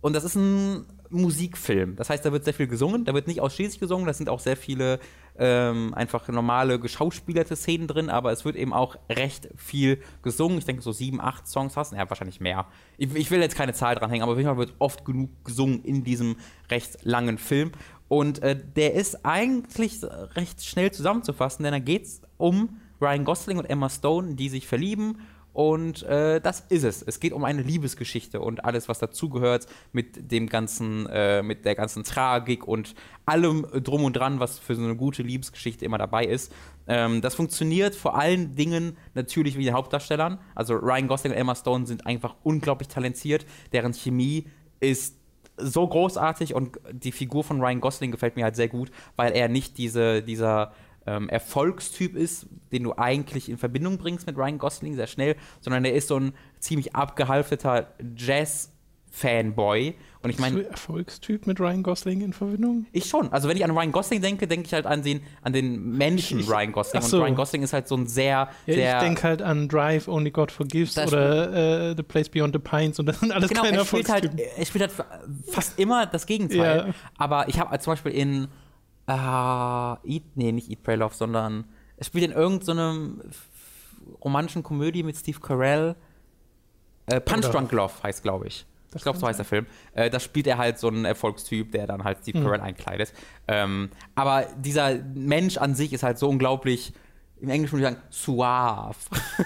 Und das ist ein Musikfilm. Das heißt, da wird sehr viel gesungen. Da wird nicht ausschließlich gesungen. Da sind auch sehr viele ähm, einfach normale geschauspielerte Szenen drin, aber es wird eben auch recht viel gesungen. Ich denke, so sieben, acht Songs hast du. Ja, wahrscheinlich mehr. Ich, ich will jetzt keine Zahl dranhängen, aber auf jeden Fall wird oft genug gesungen in diesem recht langen Film. Und äh, der ist eigentlich recht schnell zusammenzufassen, denn da geht es um Ryan Gosling und Emma Stone, die sich verlieben und äh, das ist es. Es geht um eine Liebesgeschichte und alles, was dazugehört mit dem ganzen, äh, mit der ganzen Tragik und allem drum und dran, was für so eine gute Liebesgeschichte immer dabei ist. Ähm, das funktioniert vor allen Dingen natürlich wie den Hauptdarstellern. Also Ryan Gosling und Emma Stone sind einfach unglaublich talentiert. Deren Chemie ist so großartig und die Figur von Ryan Gosling gefällt mir halt sehr gut, weil er nicht diese, dieser ähm, Erfolgstyp ist, den du eigentlich in Verbindung bringst mit Ryan Gosling sehr schnell, sondern er ist so ein ziemlich abgehalfterter Jazz-Fanboy. Und ich Bist meine, du Erfolgstyp mit Ryan Gosling in Verbindung? ich schon. Also wenn ich an Ryan Gosling denke, denke ich halt an den, an den Menschen Ich- Ryan Gosling. so. Und Ryan Gosling ist halt so ein sehr, Ja, sehr ich denke halt an Drive, Only God Forgives Das oder äh, The Place Beyond the Pines und das sind alles Genau, keine er spielt, halt, er spielt halt fast immer das Gegenteil. Ja. Aber ich habe zum Beispiel in äh, Eat, nee, nicht Eat, Pray, Love, sondern er spielt in irgendeinem romantischen Komödie mit Steve Carell. Äh, Punch Drunk Love heißt, glaube ich. Das ich glaube, so heißt der Film. Äh, da spielt er halt so einen Erfolgstyp, der dann halt Steve Mhm. Carell einkleidet. Ähm, aber dieser Mensch an sich ist halt so unglaublich, im Englischen würde ich sagen, suave.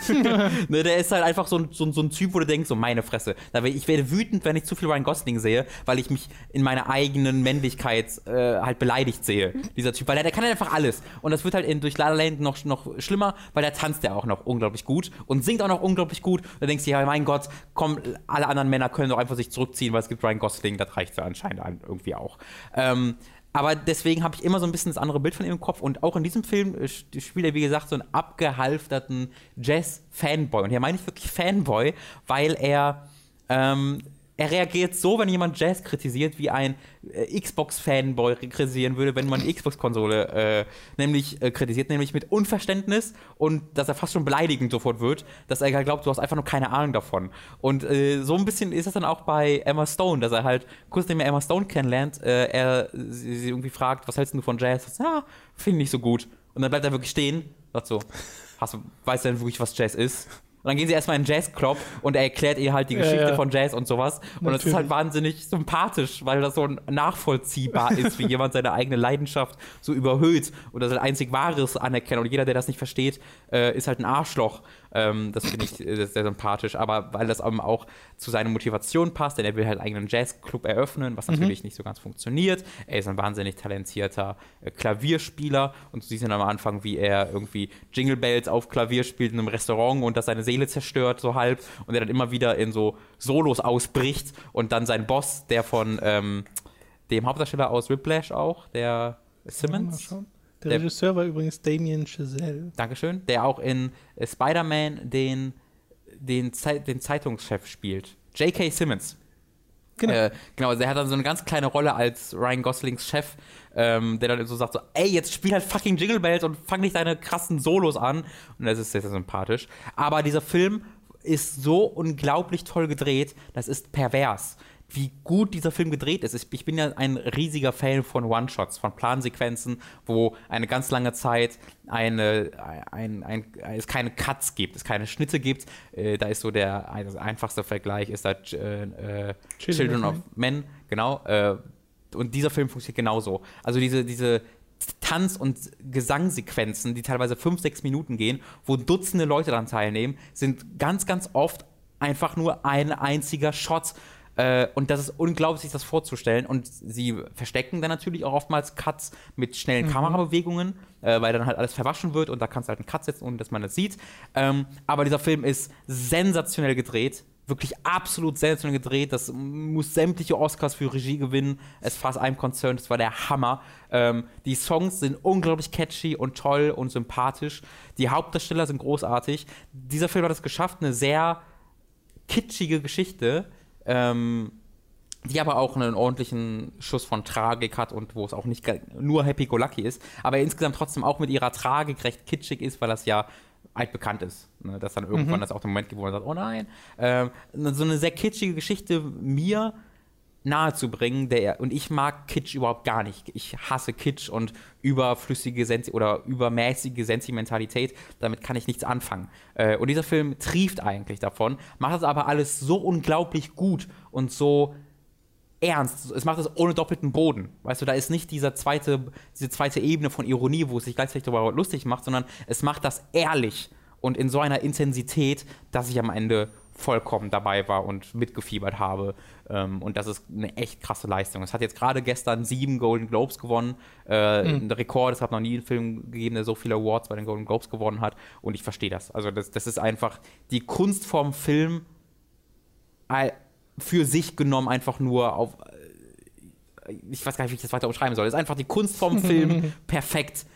ne, der ist halt einfach so ein, so, ein- so ein Typ, wo du denkst, so meine Fresse. Ich werde wütend, wenn ich zu viel Ryan Gosling sehe, weil ich mich in meiner eigenen Männlichkeit äh, halt beleidigt sehe. Dieser Typ, weil der, der kann halt einfach alles. Und das wird halt in, durch La La Land noch, noch schlimmer, weil der tanzt ja auch noch unglaublich gut und singt auch noch unglaublich gut. Da denkst du, ja, mein Gott, komm, alle anderen Männer können doch einfach sich zurückziehen, weil es gibt Ryan Gosling, das reicht ja anscheinend an- irgendwie auch. Ähm, aber deswegen habe ich immer so ein bisschen das andere Bild von ihm im Kopf. Und auch in diesem Film äh, spielt er, wie gesagt, so einen abgehalfterten Jazz-Fanboy. Und hier meine ich wirklich Fanboy, weil er ähm, er reagiert so, wenn jemand Jazz kritisiert, wie ein äh, Xbox-Fanboy kritisieren würde, wenn man eine Xbox-Konsole äh, nämlich äh, kritisiert, nämlich mit Unverständnis und dass er fast schon beleidigend sofort wird, dass er halt glaubt, du hast einfach nur keine Ahnung davon. Und äh, so ein bisschen ist das dann auch bei Emma Stone, dass er halt kurz nachdem er Emma Stone kennenlernt, äh, er sie, sie, irgendwie fragt, was hältst du von Jazz? Ja, finde ich nicht so gut. Und dann bleibt er wirklich stehen, sagt so, hast weißt du denn wirklich, was Jazz ist? Und dann gehen sie erstmal in den Jazzclub und er erklärt ihr halt die Geschichte ja, ja. von Jazz und sowas. Und Natürlich. das ist halt wahnsinnig sympathisch, weil das so nachvollziehbar ist, wie jemand seine eigene Leidenschaft so überhöht und das einzig Wahres anerkennt. Und jeder, der das nicht versteht, äh, ist halt ein Arschloch. Ähm, das finde ich äh, sehr sympathisch, aber weil das eben auch zu seiner Motivation passt, denn er will halt einen eigenen Jazzclub eröffnen, was mhm. natürlich nicht so ganz funktioniert. Er ist ein wahnsinnig talentierter äh, Klavierspieler und du siehst dann am Anfang, wie er irgendwie Jingle Bells auf Klavier spielt in einem Restaurant und das seine Seele zerstört, so halb, und er dann immer wieder in so Solos ausbricht und dann sein Boss, der von ähm, dem Hauptdarsteller aus Whiplash auch, der Simmons. Ja, der, der, Regisseur war übrigens Damien Chazelle. Dankeschön. Der auch in äh, Spider-Man den, den, den Zeitungschef spielt. J.K. Simmons. Genau. Äh, genau, also er hat dann so eine ganz kleine Rolle als Ryan Goslings Chef, ähm, der dann so sagt so, ey, jetzt spiel halt fucking Jingle Bells und fang nicht deine krassen Solos an. Und das ist sehr, sehr sympathisch. Aber dieser Film ist so unglaublich toll gedreht, das ist pervers wie gut dieser Film gedreht ist. Ich bin ja ein riesiger Fan von One-Shots, von Plansequenzen, wo eine ganz lange Zeit eine, ein, ein, es keine Cuts gibt, es keine Schnitte gibt. Äh, da ist so der einfachste Vergleich, ist da äh, äh, Children, of Men, genau. Äh, und dieser Film funktioniert genauso. Also diese, diese Tanz- und Gesangsequenzen, die teilweise fünf, sechs Minuten gehen, wo Dutzende Leute daran teilnehmen, sind ganz, ganz oft einfach nur ein einziger Shot äh, und das ist unglaublich, sich das vorzustellen. Und sie verstecken dann natürlich auch oftmals Cuts mit schnellen mhm. Kamerabewegungen, äh, weil dann halt alles verwaschen wird und da kannst du halt einen Cut setzen, ohne dass man das sieht. Ähm, aber dieser Film ist sensationell gedreht. Wirklich absolut sensationell gedreht. Das muss sämtliche Oscars für Regie gewinnen. Es fast einem Konzern. Das war der Hammer. Ähm, die Songs sind unglaublich catchy und toll und sympathisch. Die Hauptdarsteller sind großartig. Dieser Film hat es geschafft, eine sehr kitschige Geschichte ähm, die aber auch einen ordentlichen Schuss von Tragik hat und wo es auch nicht nur Happy-Go-Lucky ist, aber insgesamt trotzdem auch mit ihrer Tragik recht kitschig ist, weil das ja altbekannt ist. Ne? Dass dann irgendwann mhm. das auch der Moment gibt, wo man sagt, oh nein. Ähm, so eine sehr kitschige Geschichte mir nahezubringen. Der, und ich mag Kitsch überhaupt gar nicht. Ich hasse Kitsch und überflüssige Sensi oder übermäßige Sentimentalität. Damit kann ich nichts anfangen. Äh, und dieser Film trieft eigentlich davon, macht das aber alles so unglaublich gut und so ernst. Es macht es ohne doppelten Boden. Weißt du, da ist nicht dieser zweite, diese zweite Ebene von Ironie, wo es sich gleichzeitig darüber lustig macht, sondern es macht das ehrlich und in so einer Intensität, dass ich am Ende vollkommen dabei war und mitgefiebert habe. Ähm, und das ist eine echt krasse Leistung. Es hat jetzt gerade gestern sieben Golden Globes gewonnen. Äh, mhm. Ein Rekord. Es hat noch nie einen Film gegeben, der so viele Awards bei den Golden Globes gewonnen hat. Und ich verstehe das. Also, das, das ist einfach die Kunstform Film für sich genommen einfach nur auf. Äh, ich weiß gar nicht, wie ich das weiter umschreiben soll. Es ist einfach die Kunstform Film perfekt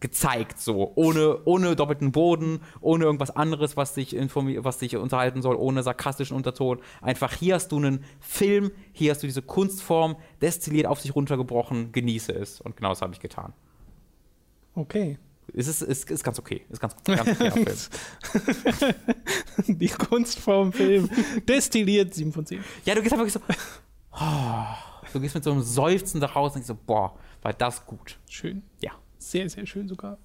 gezeigt, so, ohne, ohne doppelten Boden, ohne irgendwas anderes, was dich, was dich unterhalten soll, ohne sarkastischen Unterton. Einfach hier hast du einen Film, hier hast du diese Kunstform, destilliert auf sich runtergebrochen, genieße es. Und genau das habe ich getan. Okay. Es ist, ist, ist ganz okay. Ist ganz, ganz okay Film. Die Kunstform Film. Destilliert 7 von 10. Ja, du gehst einfach so. Oh, du gehst mit so einem Seufzen nach Hause und denkst so, boah, war das gut. Schön. Ja. Sehr, sehr schön sogar.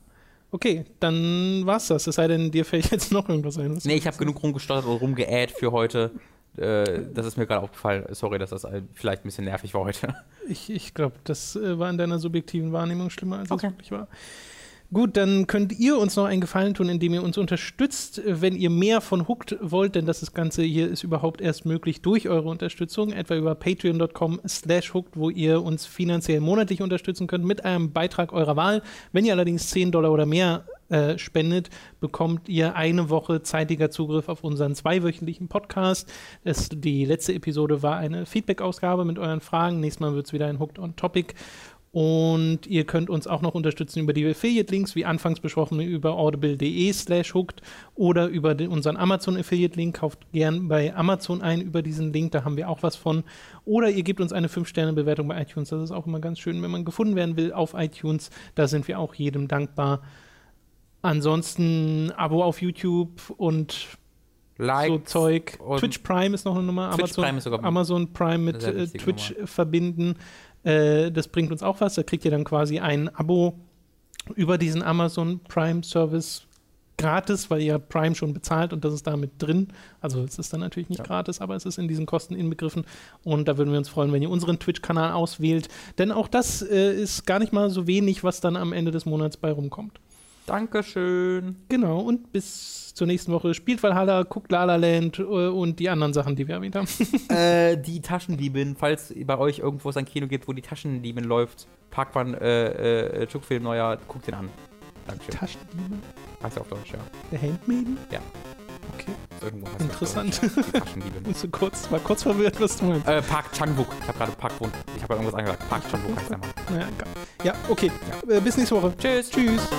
Okay, dann war's das. Es sei denn, dir fällt jetzt noch irgendwas ein. Nee, ich habe genug rumgestottert und rumgeäht für heute. Äh, das ist mir gerade aufgefallen. Sorry, dass das vielleicht ein bisschen nervig war heute. Ich, ich glaube, das äh, war in deiner subjektiven Wahrnehmung schlimmer, als okay. es wirklich war. Gut, dann könnt ihr uns noch einen Gefallen tun, indem ihr uns unterstützt, wenn ihr mehr von Hooked wollt, denn das Ganze hier ist überhaupt erst möglich durch eure Unterstützung, etwa über patreon.com slash hooked, wo ihr uns finanziell monatlich unterstützen könnt mit einem Beitrag eurer Wahl. Wenn ihr allerdings 10 Dollar oder mehr äh, spendet, bekommt ihr eine Woche zeitiger Zugriff auf unseren zweiwöchentlichen Podcast. Das, die letzte Episode war eine Feedback-Ausgabe mit euren Fragen. Nächstes Mal wird es wieder ein Hooked on Topic Und ihr könnt uns auch noch unterstützen über die Affiliate-Links, wie anfangs besprochen, über audible.de slash hooked oder über den, unseren Amazon-Affiliate-Link. Kauft gern bei Amazon ein über diesen Link, da haben wir auch was von. Oder ihr gebt uns eine 5-Sterne-Bewertung bei iTunes. Das ist auch immer ganz schön, wenn man gefunden werden will auf iTunes. Da sind wir auch jedem dankbar. Ansonsten Abo auf YouTube und Like so Zeug. Twitch Prime ist noch eine Nummer. Twitch Amazon, Prime ist sogar Amazon Prime mit äh, Twitch verbinden. Äh, das bringt uns auch was. Da kriegt ihr dann quasi ein Abo über diesen Amazon Prime Service gratis, weil ihr Prime schon bezahlt und das ist damit drin. Also es ist dann natürlich nicht Ja. gratis, aber es ist in diesen Kosten inbegriffen. Und da würden wir uns freuen, wenn ihr unseren Twitch-Kanal auswählt. Denn auch das äh, ist gar nicht mal so wenig, was dann am Ende des Monats bei rumkommt. Dankeschön. Genau, und bis zur nächsten Woche spielt Valhalla, guckt La La Land äh, und die anderen Sachen, die wir erwähnt haben. äh, die Taschendiebin, falls bei euch irgendwo es ein Kino gibt, wo die Taschendiebin läuft, Parkwan, äh, äh, Schuckfilm neuer, guckt den an. Dankeschön. Taschendiebe, Heißt ja auf Deutsch, ja. der Handmaiden? Ja. Okay, Irgendwo heißt Interessant. Deutsch, ja. Die Taschendiebin. du kurz, war kurz verwirrt, was du meinst. äh, Park Chang-wook. Ich habe gerade Park Wund. Ich habe irgendwas angesagt. Park Chang-wook heißt der Mann. Ja, okay. Äh, bis nächste Woche. Tschüss. Tschüss.